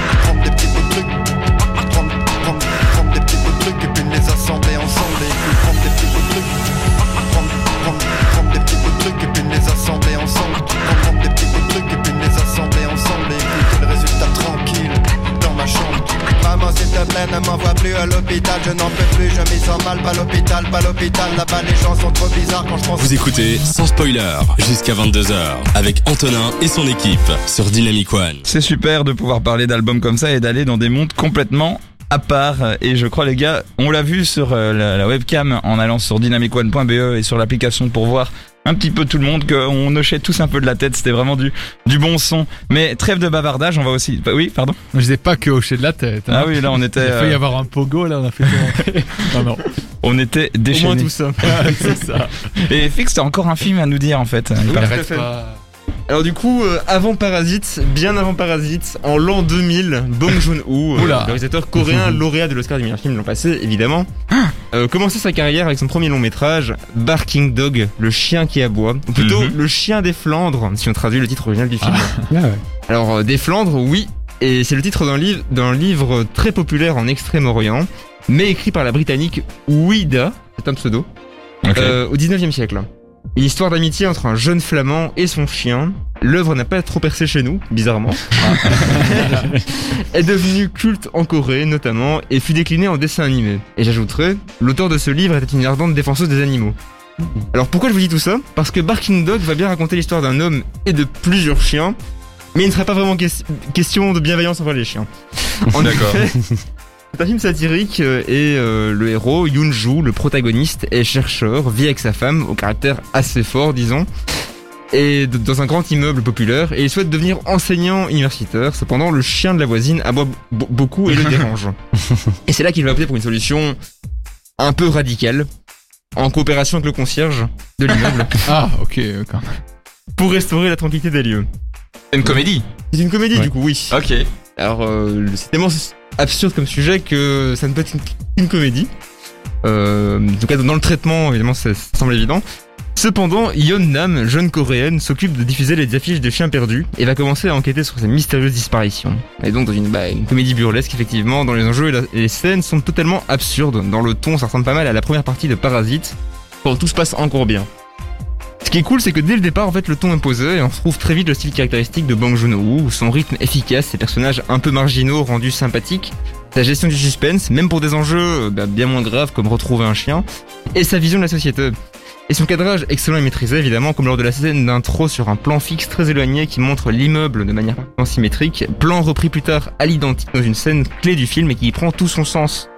Pas l'hôpital, pas l'hôpital, là-bas les gens sont trop bizarres quand je pense Vous écoutez sans spoiler jusqu'à 22h avec Antonin et son équipe sur Dynamic One. C'est super de pouvoir parler d'albums comme ça et d'aller dans des mondes complètement à part. Et je crois les gars, on l'a vu sur euh, la, la webcam en allant sur dynamicone.be et sur l'application pour voir un petit peu tout le monde qu'on hochait tous un peu de la tête. C'était vraiment du, du bon son. Mais trêve de bavardage, on va aussi... bah oui, pardon Je disais pas que hocher de la tête. hein. Ah oui, là on était... Il a failli y euh, avoir un pogo, là, on a fait non, non. on était Au moins déchaînés. tout ça. c'est ça. Et Fix, t'as encore un film à nous dire en fait. Oui. Alors du coup, euh, avant Parasite, bien avant Parasite, en l'an 2000, Bong Joon-ho, euh, le réalisateur coréen lauréat de l'Oscar du meilleur film l'an passé, évidemment, euh, commençait sa carrière avec son premier long métrage, Barking Dog, le chien qui aboie, ou plutôt Mhm. le chien des Flandres, si on traduit le titre original du film. Ah ouais. Alors des Flandres, oui, et c'est le titre d'un livre, d'un livre très populaire en Extrême-Orient, mais écrit par la Britannique Ouida, c'est un pseudo, au 19e siècle. Une histoire d'amitié entre un jeune flamand et son chien. L'œuvre n'a pas trop percé chez nous, bizarrement. est devenue culte en Corée, notamment, et fut déclinée en dessin animé. Et j'ajouterais, l'auteur de ce livre était une ardente défenseuse des animaux. Alors pourquoi je vous dis tout ça? Parce que Barking Dog va bien raconter l'histoire d'un homme et de plusieurs chiens, mais il ne sera pas vraiment ques- question de bienveillance envers les chiens. En D'accord. C'est un film satirique euh, et euh, le héros, Yoon-ju, le protagoniste, est chercheur, vit avec sa femme, au caractère assez fort, disons, et dans un grand immeuble populaire, et il souhaite devenir enseignant universitaire. Cependant, le chien de la voisine aboie beaucoup et le dérange. Et c'est là qu'il va opter pour une solution un peu radicale, en coopération avec le concierge de l'immeuble, Ah, ok. euh, quand même. pour restaurer la tranquillité des lieux. Une comédie? C'est une comédie Ouais. du coup, oui. Ok. Alors, euh, c'est tellement absurde comme sujet que ça ne peut être qu'une comédie. Euh, en tout cas, dans le traitement, évidemment, ça, semble évident. Cependant, Yeon Nam, jeune coréenne, s'occupe de diffuser les affiches des chiens perdus et va commencer à enquêter sur ces mystérieuses disparitions. Et donc, dans une, bah, une comédie burlesque, effectivement, dans les enjeux et, et les scènes sont totalement absurdes. Dans le ton, ça ressemble pas mal à la première partie de Parasite, quand tout se passe encore bien. Ce qui est cool, c'est que dès le départ, en fait, le ton est posé et on retrouve très vite le style caractéristique de Bang Joon-ho, son rythme efficace, ses personnages un peu marginaux rendus sympathiques, sa gestion du suspense, même pour des enjeux euh, bah, bien moins graves comme retrouver un chien, et sa vision de la société. Et son cadrage excellent et maîtrisé, évidemment, comme lors de la scène d'intro sur un plan fixe très éloigné qui montre l'immeuble de manière symétrique, plan repris plus tard à l'identique dans une scène clé du film et qui prend tout son sens.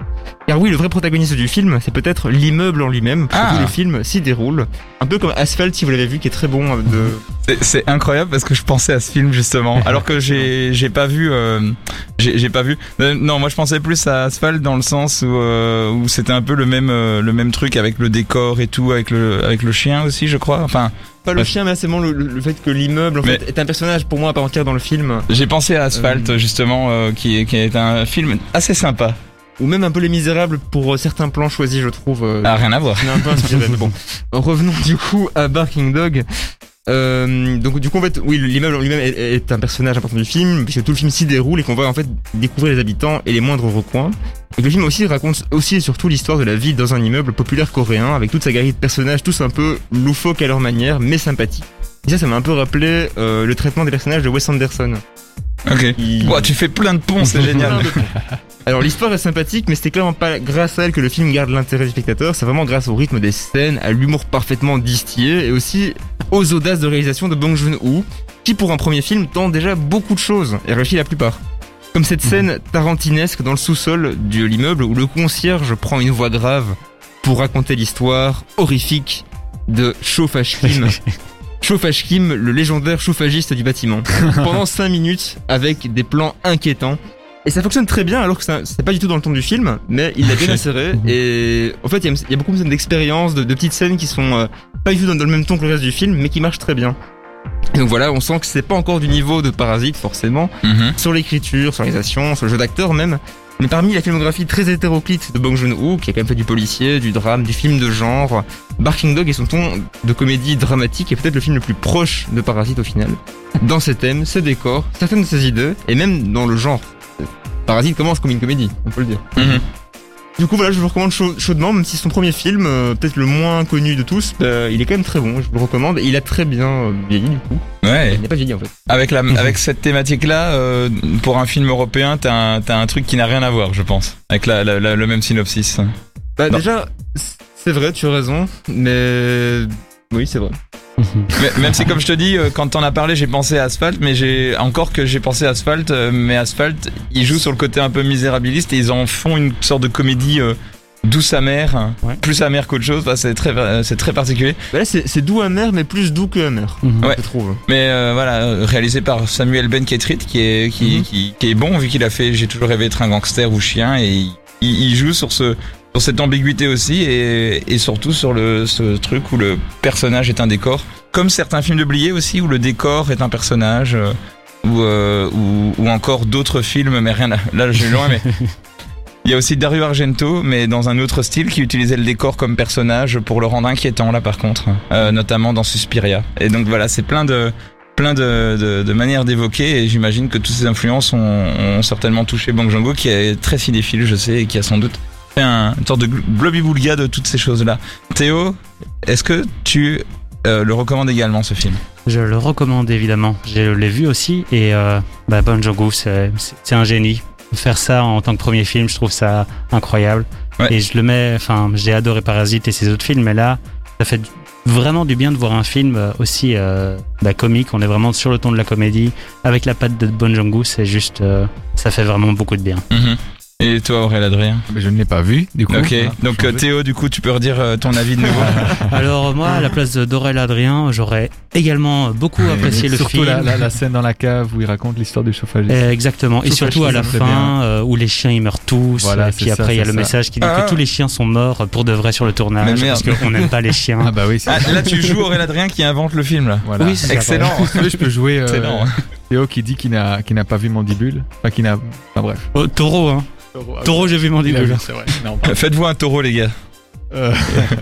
Car oui, le vrai protagoniste du film, c'est peut-être l'immeuble en lui-même, Ah. surtout le film s'y déroule. Un peu comme Asphalt, si vous l'avez vu, qui est très bon euh, de... C'est- incroyable parce que je pensais à ce film justement, alors que j'ai pas vu euh, j'ai pas vu. Euh, non, moi je pensais plus à Asphalt dans le sens où euh, où c'était un peu le même euh, le même truc avec le décor et tout, avec le avec le chien aussi, je crois. Enfin, Pas le chien, mais c'est le, fait que l'immeuble en fait, est un personnage pour moi à part entière dans le film. j'ai pensé à Asphalt Euh. justement, euh, qui qui est un film assez sympa. Ou même un peu Les Misérables pour euh, certains plans choisis, je trouve. euh, Ah, rien à voir. un peu inspiré. mais bon, revenons du coup à Barking Dog. Euh, donc du coup en fait oui l'immeuble lui-même est, est un personnage important du film puisque tout le film s'y déroule et qu'on va en fait découvrir les habitants et les moindres recoins et le film aussi raconte aussi et surtout l'histoire de la vie dans un immeuble populaire coréen avec toute sa galerie de personnages tous un peu loufoques à leur manière mais sympathiques et ça ça m'a un peu rappelé euh, le traitement des personnages de Wes Anderson Ok. tu fais plein de ponts, c'est génial. alors l'histoire est sympathique, mais c'était clairement pas grâce à elle que le film garde l'intérêt du spectateur. C'est vraiment grâce au rythme des scènes, à l'humour parfaitement distillé et aussi aux audaces de réalisation de Bong Joon-ho, qui pour un premier film tente déjà beaucoup de choses et réussit la plupart. Comme cette scène tarantinesque dans le sous-sol de l'immeuble où le concierge prend une voix grave pour raconter l'histoire horrifique de Chauffage Kim. Chauffage Kim, le légendaire chauffagiste du bâtiment. Pendant 5 minutes avec des plans inquiétants. Et ça fonctionne très bien alors que c'est pas du tout dans le ton du film, mais il l'a bien inséré. Et en fait, il y, a- il y a beaucoup de scènes d'expérience, de, de petites scènes qui sont euh, pas du tout dans, dans le même ton que le reste du film, mais qui marchent très bien. Et donc voilà, on sent que c'est pas encore du niveau de Parasite forcément, Mhm. sur l'écriture, sur la réalisation, sur le jeu d'acteur même. Mais parmi la filmographie très hétéroclite de Bong Joon-ho, qui a quand même fait du policier, du drame, du film de genre, Barking Dog et son ton de comédie dramatique est peut-être le film le plus proche de Parasite au final. Dans ses thèmes, ses décors, certaines de ses idées, et même dans le genre. Parasite commence comme une comédie, on peut le dire. Mhm. Du coup, voilà, je vous recommande chaud- chaudement, même si son premier film, euh, peut-être le moins connu de tous, bah, il est quand même très bon, je vous le recommande. Et il a très bien euh, vieilli, du coup. Ouais. Il n'a pas vieilli, en fait. Avec la, avec cette thématique-là, euh, pour un film européen, t'as un, t'as un truc qui n'a rien à voir, je pense, avec la, la- la- le même synopsis. Bah, Non. déjà, c'est vrai, tu as raison, mais. Oui, c'est vrai. Mais- même si, comme je te dis, euh, quand t'en as parlé, j'ai pensé à Asphalt, mais j'ai encore que j'ai pensé à Asphalt, euh, mais Asphalt, ils jouent sur le côté un peu misérabiliste et ils en font une sorte de comédie euh, douce amère, hein, Ouais. plus amère qu'autre chose. Enfin, c'est très, c'est très particulier. Bah là, c'est doux amer, mais plus doux que amer. Ouais. je trouve. Mais euh, voilà, réalisé par Samuel Ben Ketrit, qui est qui, Mhm. qui, qui est bon vu qu'il a fait J'ai toujours rêvé d'être un gangster ou chien et il joue sur ce sur cette ambiguïté aussi et, et surtout sur le ce truc où le personnage est un décor, comme certains films de Blier aussi où le décor est un personnage. euh, ou, euh, ou, ou encore d'autres films, mais rien à... Là, je vais loin, mais... Il y a aussi Dario Argento, mais dans un autre style, qui utilisait le décor comme personnage pour le rendre inquiétant, là, par contre. Euh, notamment dans Suspiria. Et donc, voilà, c'est plein de plein de, de, de manières d'évoquer et j'imagine que toutes ces influences ont, ont certainement touché Bang Joon-ho qui est très cinéphile je sais et qui a sans doute fait un, une sorte de globi-boulga de toutes ces choses-là. Théo, est-ce que tu euh, le recommandes également ce film? Je le recommande évidemment. Je l'ai vu aussi et euh, bah, Bon Joon-ho, c'est un génie. Faire ça en tant que premier film, je trouve ça incroyable. Ouais. Et je le mets. Enfin, j'ai adoré Parasite et ses autres films, mais là, ça fait vraiment du bien de voir un film euh, aussi euh, bah, comique. On est vraiment sur le ton de la comédie avec la patte de Bon Joon-ho. C'est juste, euh, ça fait vraiment beaucoup de bien. Et toi Aurélien Adrien Mais je ne l'ai pas vu, du coup. Ok, donc euh, changer. Théo du coup tu peux redire euh, ton avis de nouveau Alors moi, à la place d'Aurel Adrien, j'aurais également beaucoup apprécié le Surtout film. la, la, la scène dans la cave où il raconte l'histoire du chauffage. Euh, exactement. Et surtout à la fin, euh, où les chiens ils meurent tous. Voilà, et c'est puis ça, après, il y a c'est le ça. message qui dit Ah. que tous les chiens sont morts pour de vrai sur le tournage. Mais merde. Parce qu'on n'aime pas les chiens. Ah bah oui, c'est Ah, Là tu joues Aurélien Adrien qui invente le film là. voilà. Oui, c'est ça, Excellent. Si tu veux, je peux jouer euh, Excellent. Théo qui dit qu'il n'a qu'il n'a pas vu Mandibule. Enfin, qu'il n'a. Enfin bref. Oh, taureau, hein. Taureau, j'ai vu début. c'est vrai. Faites-vous un taureau les gars. Euh,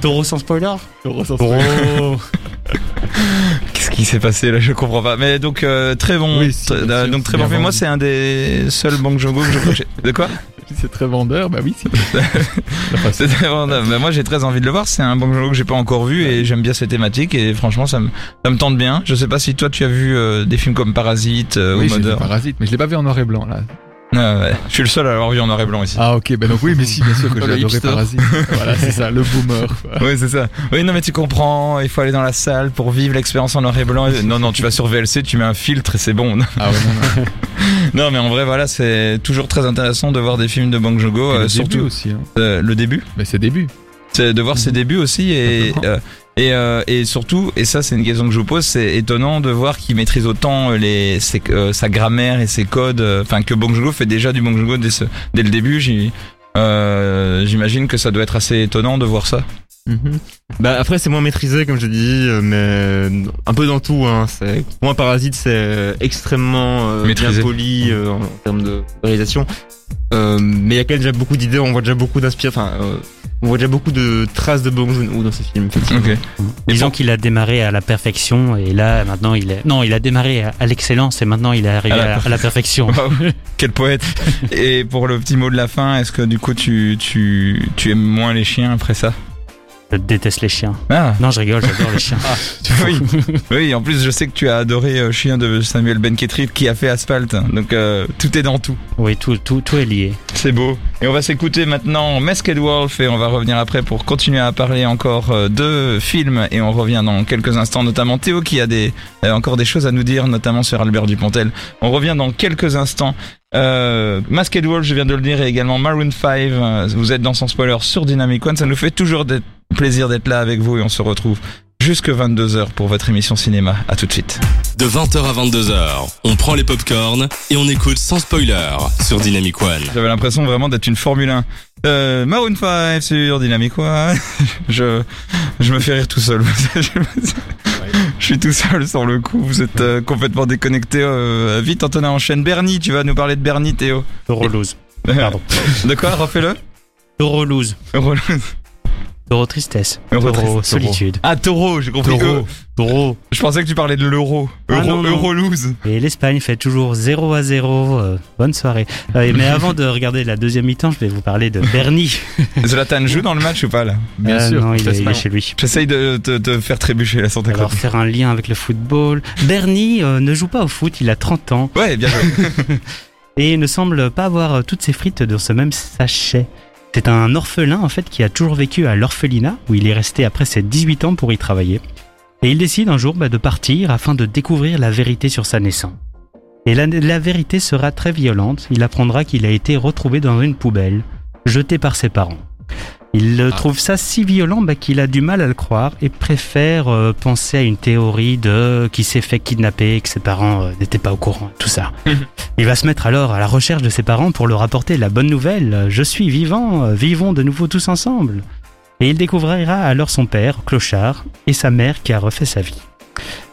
Taureau sans spoiler Taureau sans Taureau. Qui s'est passé là Je comprends pas. Mais donc euh, très bon. Oui, si, Tr- bien euh, donc très bon. Moi c'est un des seuls Bang que je j'ai- De quoi? C'est très vendeur, bah oui. C'est très bon. Bah, moi j'ai très envie de le voir. C'est un Bang que j'ai pas encore vu et j'aime bien ces thématiques et franchement ça me ça me tente bien. Je sais pas si toi tu as vu euh, des films comme Parasite euh, oui, ou Mother. Parasite, mais je l'ai pas vu en noir et blanc là. Ah, ouais. Je suis le seul à l'avoir vu en noir et blanc ici. Ah ok, bah donc oui, mais si, bien sûr que j'ai adoré. Parasite. voilà, c'est ça, le boomer. Oui, c'est ça. Oui, non, mais tu comprends, il faut aller dans la salle pour vivre l'expérience en noir et blanc. Non, non, tu vas sur VLC, tu mets un filtre et c'est bon. Ah ouais, non, non. Non, mais en vrai, voilà, c'est toujours très intéressant de voir des films de Bang Et euh, le début surtout aussi. Hein. euh, le début. Mais c'est début. C'est de voir ses débuts aussi et et, euh, et surtout et ça c'est une question que je vous pose c'est étonnant de voir qu'il maîtrise autant euh, les ses- euh, sa grammaire et ses codes euh, enfin que Bong Joon-ho fait déjà du Bong Joon-ho dès, le début euh, j'imagine que ça doit être assez étonnant de voir ça Mhm. Bah après c'est moins maîtrisé comme je dis, mais un peu dans tout. Hein. C'est pour moi Parasite c'est extrêmement euh, bien poli euh, en, en termes de réalisation. Euh, mais il y a quand même déjà beaucoup d'idées. On voit déjà beaucoup d'inspiration. Enfin, euh, on voit déjà beaucoup de traces de Bong Joon-ho dans ces films. effectivement. ok Disons qu'il a démarré à la perfection et là, maintenant, il est. Non, il a démarré à- l'excellence et maintenant, il est arrivé À la à, à la perfection. Waouh, quel poète et pour le petit mot de la fin est-ce que du coup tu tu tu aimes moins les chiens après ça? Je déteste les chiens. ah Non, je rigole, j'adore les chiens. oui oui en plus je sais que tu as adoré euh, Chien de Samuel Ben Ketrit qui a fait Asphalt donc euh, tout est dans tout Oui, tout, tout, tout est lié. C'est beau. Et on va s'écouter maintenant Masked Wolf et on va revenir après pour continuer à parler encore euh, de films et on revient dans quelques instants, notamment Théo qui a des, euh, encore des choses à nous dire, notamment sur Albert Dupontel. On revient dans quelques instants. Euh, Masked Wolf, je viens de le dire, et également Maroon 5. euh, Vous êtes dans son spoiler sur Dynamic One. Ça nous fait toujours d'être- plaisir d'être là avec vous et on se retrouve jusque 22h pour votre émission cinéma. À tout de suite. De 20h à 22h, on prend les popcorns et on écoute sans spoiler sur Dynamic One. J'avais l'impression vraiment d'être une Formule 1. Euh, Maroon 5 sur Dynamic One. je, je me fais rire tout seul. je suis tout seul sur le coup. Vous êtes euh, complètement déconnecté. Euh, vite, Antonin enchaîne. Bernie, tu vas nous parler de Bernie, Théo. Lose. Pardon. De quoi? Refais-le. Lose. Euro tristesse. Euro solitude. Ah, taureau, j'ai compris. Taureau. Euh, Euro. je pensais que tu parlais de l'euro. Ah, Euro, non. euro lose. Et l'Espagne fait toujours 0 à 0. euh, bonne soirée. Euh, mais avant de regarder la deuxième mi-temps, je vais vous parler de Bernie. Zlatan joue dans le match ou pas là? Bien sûr. Non, il est, il est chez lui. J'essaye de te faire trébucher la santé Alors faire un lien avec le football. Bernie ne joue pas au foot, il a 30 ans Ouais, bien joué. et ne semble pas avoir toutes ses frites dans ce même sachet. C'est un orphelin en fait qui a toujours vécu à l'orphelinat où il est resté après ses 18 ans pour y travailler. Et il décide un jour bah, de partir afin de découvrir la vérité sur sa naissance. Et la, la vérité sera très violente. Il apprendra qu'il a été retrouvé dans une poubelle, jeté par ses parents. Il Ah. trouve ça si violent bah, qu'il a du mal à le croire et préfère euh, penser à une théorie de qui s'est fait kidnapper et que ses parents euh, n'étaient pas au courant, tout ça. Il va se mettre alors à la recherche de ses parents pour leur apporter la bonne nouvelle. Je suis vivant, euh, vivons de nouveau tous ensemble. Et il découvrira alors son père, Clochard, et sa mère qui a refait sa vie.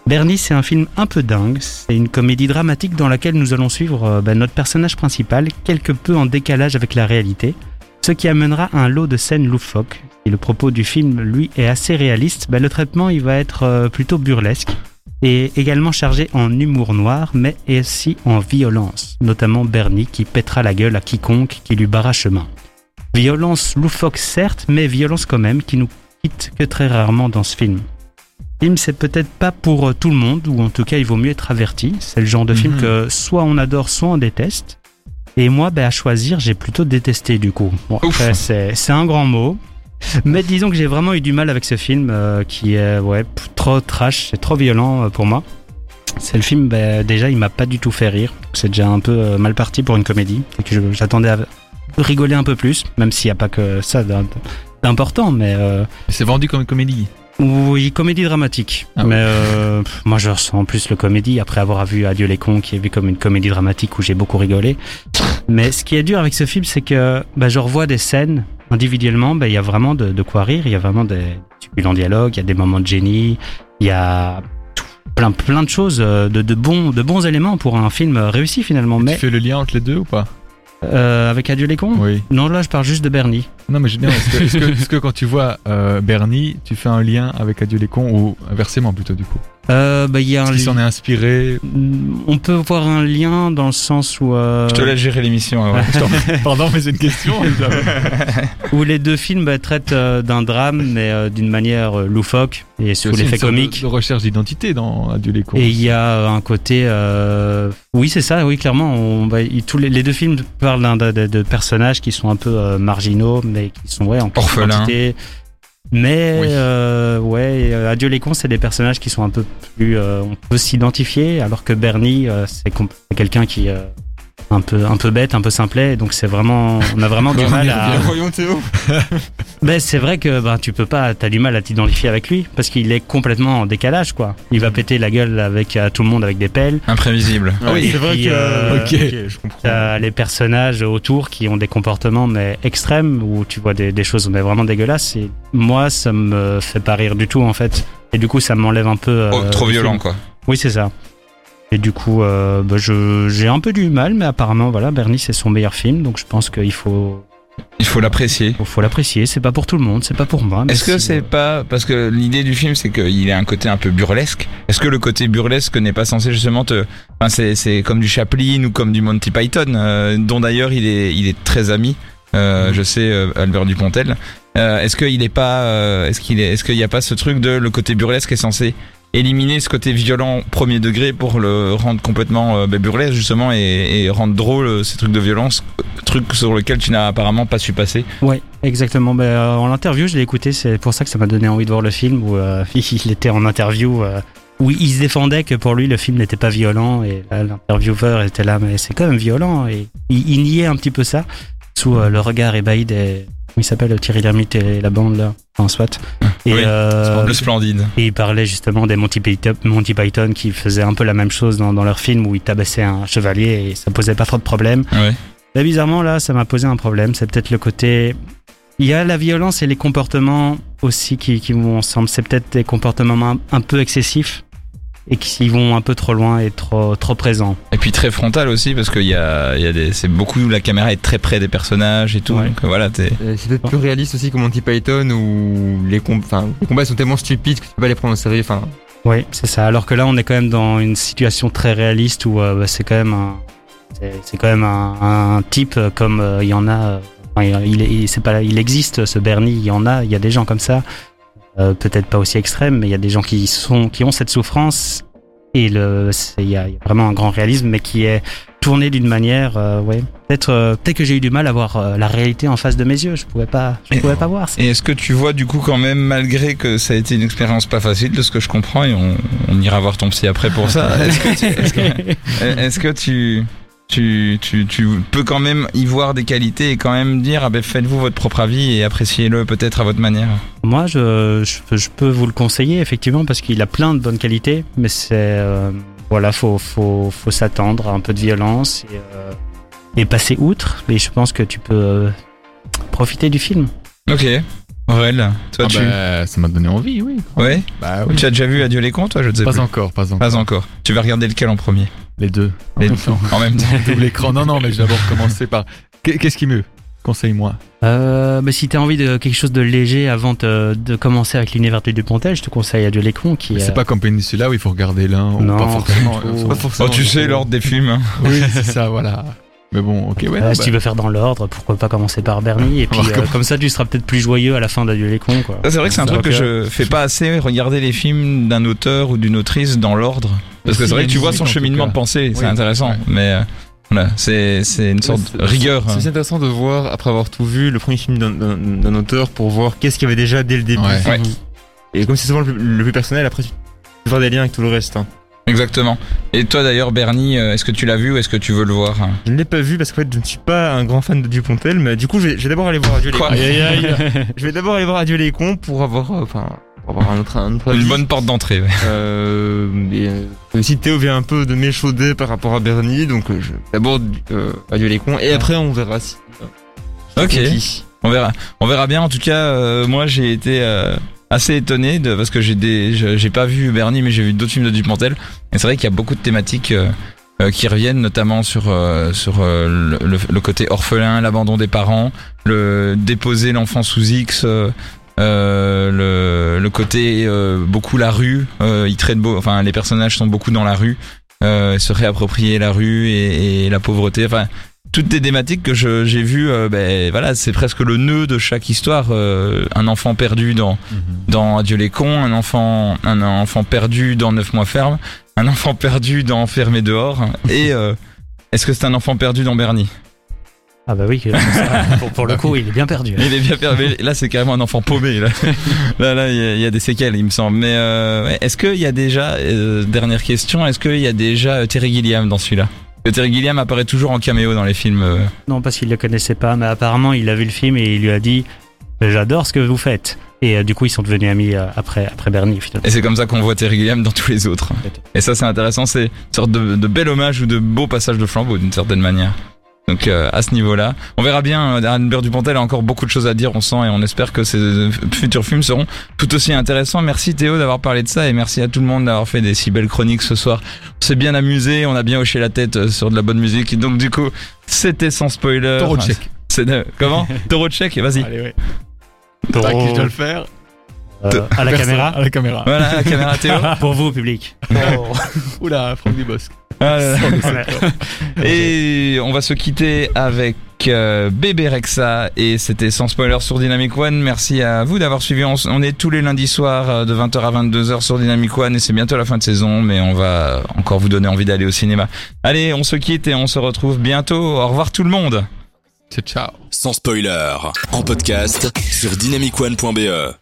Bernie, c'est un film un peu dingue. C'est une comédie dramatique dans laquelle nous allons suivre euh, bah, notre personnage principal, quelque peu en décalage avec la réalité, ce qui amènera un lot de scènes loufoques. Et le propos du film, lui, est assez réaliste. bah, le traitement, il va être euh, plutôt burlesque et également chargé en humour noir, mais aussi en violence, notamment Bernie qui pètera la gueule à quiconque qui lui barra chemin. Violence loufoque certes, mais violence quand même, qui nous quitte que très rarement dans ce film. Film, c'est peut-être pas pour euh, tout le monde, ou en tout cas, il vaut mieux être averti. C'est le genre de film Mhm. que soit on adore, soit on déteste. Et moi, ben, à choisir, j'ai plutôt détesté du coup. Bon, c'est un grand mot. Mais disons que j'ai vraiment eu du mal avec ce film euh, qui est ouais, trop trash, c'est trop violent euh, pour moi. C'est le film, ben, déjà, il m'a pas du tout fait rire. C'est déjà un peu euh, mal parti pour une comédie. J'attendais à rigoler un peu plus, même s'il n'y a pas que ça d'im- d'important. Mais euh, C'est vendu comme une comédie. Oui, comédie dramatique. Ah mais euh, pff, moi, je ressens plus le comédie après avoir vu Adieu les cons, qui est vu comme une comédie dramatique où j'ai beaucoup rigolé. Mais ce qui est dur avec ce film, c'est que bah, je revois des scènes individuellement. bah, Il y a vraiment de, de quoi rire. Il y a vraiment des succulents dialogues. Il y a des moments de génie. Il y a tout- plein, plein de choses, euh, de, de bons, de bons éléments pour un film réussi finalement. Mais Tu fais le lien entre les deux ou pas? Euh, avec Adieu les cons? Oui. Non, là, je parle juste de Bernie. Non, mais je- non, est-ce que, est-ce que- est-ce que quand tu vois euh, Bernie, tu fais un lien avec Adieu les cons ou inversement plutôt du coup Euh, bah, il y a un qu'il s'en est inspiré On peut voir un lien dans le sens où. euh, Je te laisse gérer l'émission. ouais. Pardon, mais c'est une question. où les deux films bah, traitent euh, d'un drame, mais euh, d'une manière euh, loufoque et sous l'effet sorte de- comique. De, recherche d'identité dans Adieu les cons. Et il y a euh, un côté, euh, oui c'est ça, oui clairement. On va, il- tous les, les deux films parlent d'un- de, de- de personnages qui sont un peu euh, marginaux, mais qui sont ouais en. Mais Oui. euh, ouais, euh, Adieu les cons, c'est des personnages qui sont un peu plus, euh, on peut s'identifier, alors que Bernie, euh, c'est com- c'est quelqu'un qui euh, un peu un peu bête, un peu simplet, donc c'est vraiment, on a vraiment du mal à. Voyons Théo. Ben, c'est vrai que ben, tu peux pas, t'as du mal à t'identifier avec lui parce qu'il est complètement en décalage quoi. Il va péter la gueule avec à tout le monde avec des pelles. Imprévisible. Ah oui, c'est vrai puis, que. euh, ok, je comprends. T'as les personnages autour qui ont des comportements mais extrêmes où tu vois des, des choses mais vraiment dégueulasses. Et moi, ça me fait pas rire du tout en fait. Et du coup, ça m'enlève un peu. euh, Oh, trop violent film. quoi. Oui, c'est ça. Et du coup, euh, je j'ai un peu du mal, mais apparemment voilà, Bernie c'est son meilleur film, donc je pense qu'il faut Il faut l'apprécier. faut, faut l'apprécier. C'est pas pour tout le monde, c'est pas pour moi. Est-ce que c'est euh, pas parce que l'idée du film c'est qu'il a un côté un peu burlesque. Est-ce que le côté burlesque n'est pas censé justement te, enfin c'est c'est comme du Chaplin ou comme du Monty Python, euh, dont d'ailleurs il est il est très ami. Euh, Je sais euh, Albert Dupontel. Euh, est-ce qu'il est pas, euh, est-ce qu'il est, est-ce qu'il n'y a pas ce truc de le côté burlesque est censé éliminer ce côté violent premier degré pour le rendre complètement euh, bah, burlesque justement et, et rendre drôle euh, ces trucs de violence, truc sur lequel tu n'as apparemment pas su passer. Ouais, exactement. Ben, euh, en interview, je l'ai écouté, c'est pour ça que ça m'a donné envie de voir le film où euh, il était en interview euh, où il se défendait que pour lui le film n'était pas violent et l'intervieweur était là mais c'est quand même violent et il, il niait un petit peu ça sous euh, le regard ébahi des il s'appelle Thierry Lhermitte et la bande là, enfin soit. Et, Oui, euh, le splendide. et il parlait justement des Monty Python, Monty Python qui faisaient un peu la même chose dans, dans leur film où ils tabassaient un chevalier et ça posait pas trop de problèmes. Ouais. Là, bizarrement, là, ça m'a posé un problème. C'est peut-être le côté. Il y a la violence et les comportements aussi qui, qui vont ensemble. C'est peut-être des comportements un, un peu excessifs. Et qu'ils vont un peu trop loin et trop trop présents. Et puis très frontal aussi parce qu'il y a, il y a des, c'est beaucoup la caméra est très près des personnages et tout. Ouais. Donc voilà, t'es. Euh, C'est peut-être plus réaliste aussi que Monty Python où les, com- les combats sont tellement stupides que tu peux pas les prendre au sérieux. Enfin, Oui, c'est ça. Alors que là, on est quand même dans une situation très réaliste où euh, bah, c'est quand même un, c'est, c'est quand même un, un type euh, comme euh, il y en a. euh, il, il, c'est pas, il existe ce Bernie. Il y en a. Il y a des gens comme ça. Euh, peut-être pas aussi extrêmes, mais il y a des gens qui sont, qui ont cette souffrance. Et il y, a, vraiment un grand réalisme, mais qui est tourné d'une manière, euh, ouais. Peut-être, euh, peut-être que j'ai eu du mal à voir euh, la réalité en face de mes yeux. Je pouvais pas, je Et- pouvais pas voir. ça. Et est-ce que tu vois du coup quand même, malgré que ça a été une expérience pas facile, de ce que je comprends, et on, on ira voir ton psy après pour ça. Est-ce que tu, est-ce que, est-ce que tu, tu, tu, tu peux quand même y voir des qualités et quand même dire, ah ben faites-vous votre propre avis et appréciez-le peut-être à votre manière. Moi, je, je, peux- je peux vous le conseiller effectivement parce qu'il a plein de bonnes qualités, mais c'est euh, voilà, faut faut faut s'attendre à un peu de violence et, euh, et passer outre. Mais je pense que tu peux euh, profiter du film. Ok. Aurel, toi Ah tu, bah, ça m'a donné envie, oui. ouais, Bah oui. tu as déjà vu Adieu les cons, toi, je ne sais Pas plus. encore, pas encore. Pas encore. Tu vas regarder lequel en premier? Les deux. En même temps. En même temps. Double écran. Non, non, mais je vais d'abord commencer par. Qu'est- Qu'est-ce qui me conseille-moi? Euh, mais si t'as envie de quelque chose de léger avant de, de commencer avec l'univers du Dupontel, je te conseille Adieu les cons qui Mais est- C'est pas comme Peninsula où il faut regarder l'un ou forcément. pas forcément. Oh, tu sais l'ordre des films. hein. Oui, c'est ça, voilà. Mais bon, ok, ouais. Euh, non, si bah, tu veux faire dans l'ordre, pourquoi pas commencer par Bernie et puis euh, comme ça tu seras peut-être plus joyeux à la fin d'Adieu les cons quoi. Ça, C'est vrai que c'est un Ça, truc que je fais pas assez, regarder les films d'un auteur ou d'une autrice dans l'ordre. Parce que c'est vrai que a tu vois son cheminement de pensée, c'est Oui, intéressant. ouais. Mais euh, voilà, c'est c'est une sorte de rigueur. C'est intéressant de voir, après avoir tout vu, le premier film d'un- d'un d'un auteur pour voir qu'est-ce qu'il y avait déjà dès le début. Ouais. Ouais. Et comme c'est souvent le plus, le plus personnel, après tu faire des liens avec tout le reste. hein. Exactement. Et toi d'ailleurs, Bernie, euh, est-ce que tu l'as vu ou est-ce que tu veux le voir? Je ne l'ai pas vu parce qu'en fait je ne suis pas un grand fan de Dupontel, mais du coup je vais, je vais d'abord aller voir Adieu les Quoi cons. Je vais d'abord aller voir Adieu les cons pour avoir, euh, enfin, pour avoir un autre, un autre Une bonne porte d'entrée. ouais. Euh, et, euh, aussi Théo vient un peu de m'échauder par rapport à Bernie, donc euh, je d'abord euh, Adieu les cons et après on verra si. euh, Ok. On verra. On verra bien. En tout cas, euh, moi j'ai été euh, assez étonné de parce que j'ai des, j'ai pas vu Bernie, mais j'ai vu d'autres films de Dupontel. Et c'est vrai qu'il y a beaucoup de thématiques. euh, euh, qui reviennent notamment sur euh, sur le, le- le côté orphelin, l'abandon des parents, le déposer l'enfant sous X, euh, le, le côté euh, beaucoup la rue. Euh, ils traitent beau, enfin les personnages sont beaucoup dans la rue, se réapproprier la rue et, et la pauvreté. Enfin toutes des thématiques que j'ai vues, euh, ben voilà, c'est presque le nœud de chaque histoire. euh, un enfant perdu dans dans Adieu les cons, un enfant un enfant perdu dans Neuf mois ferme, un enfant perdu dans Fermé dehors, et euh, est-ce que c'est un enfant perdu dans Bernie? Ah bah oui, pour, pour le coup il est bien perdu. Il est bien perdu. Là, c'est carrément un enfant paumé. Là, là, là, il y, a- il y a des séquelles, il me semble. Mais euh, est-ce qu'il y a déjà euh, dernière question Est-ce qu'il y a déjà Terry Gilliam dans celui-là? Que Terry Gilliam apparaît toujours en caméo dans les films. euh. Non, parce qu'il le connaissait pas, mais apparemment il a vu le film et il lui a dit J'adore ce que vous faites. Et euh, du coup, ils sont devenus amis euh, après, après Bernie, finalement. Et c'est comme ça qu'on voit Terry Gilliam dans tous les autres. Et ça, c'est intéressant. C'est une sorte de, de bel hommage ou de beau passage de flambeau d'une certaine manière. Donc euh, à ce niveau-là, on verra bien. euh, Anne Beurre Dupontel a encore beaucoup de choses à dire, on sent, et on espère que ces euh, futurs films seront tout aussi intéressants. Merci Théo d'avoir parlé de ça, et merci à tout le monde d'avoir fait des si belles chroniques ce soir. On s'est bien amusé, on a bien hoché la tête sur de la bonne musique. Et donc du coup, c'était sans spoiler. Enfin, chèque. C'est de- comment de chèque, vas-y. Allez, ouais. À qui je dois le faire Euh, à la Personne. caméra. À la caméra. Voilà la caméra Théo. Pour vous, public. Oula, Franck Dubosc. Ah. Et on va se quitter avec euh, Bébé Rexa et c'était sans spoiler sur Dynamic One. Merci à vous d'avoir suivi. On, est tous les lundis soirs euh, de 20h à 22h sur Dynamic One et c'est bientôt la fin de saison, mais on va encore vous donner envie d'aller au cinéma. Allez, on se quitte et on se retrouve bientôt. Au revoir tout le monde. Ciao. Sans spoiler, en podcast sur dynamicone.be.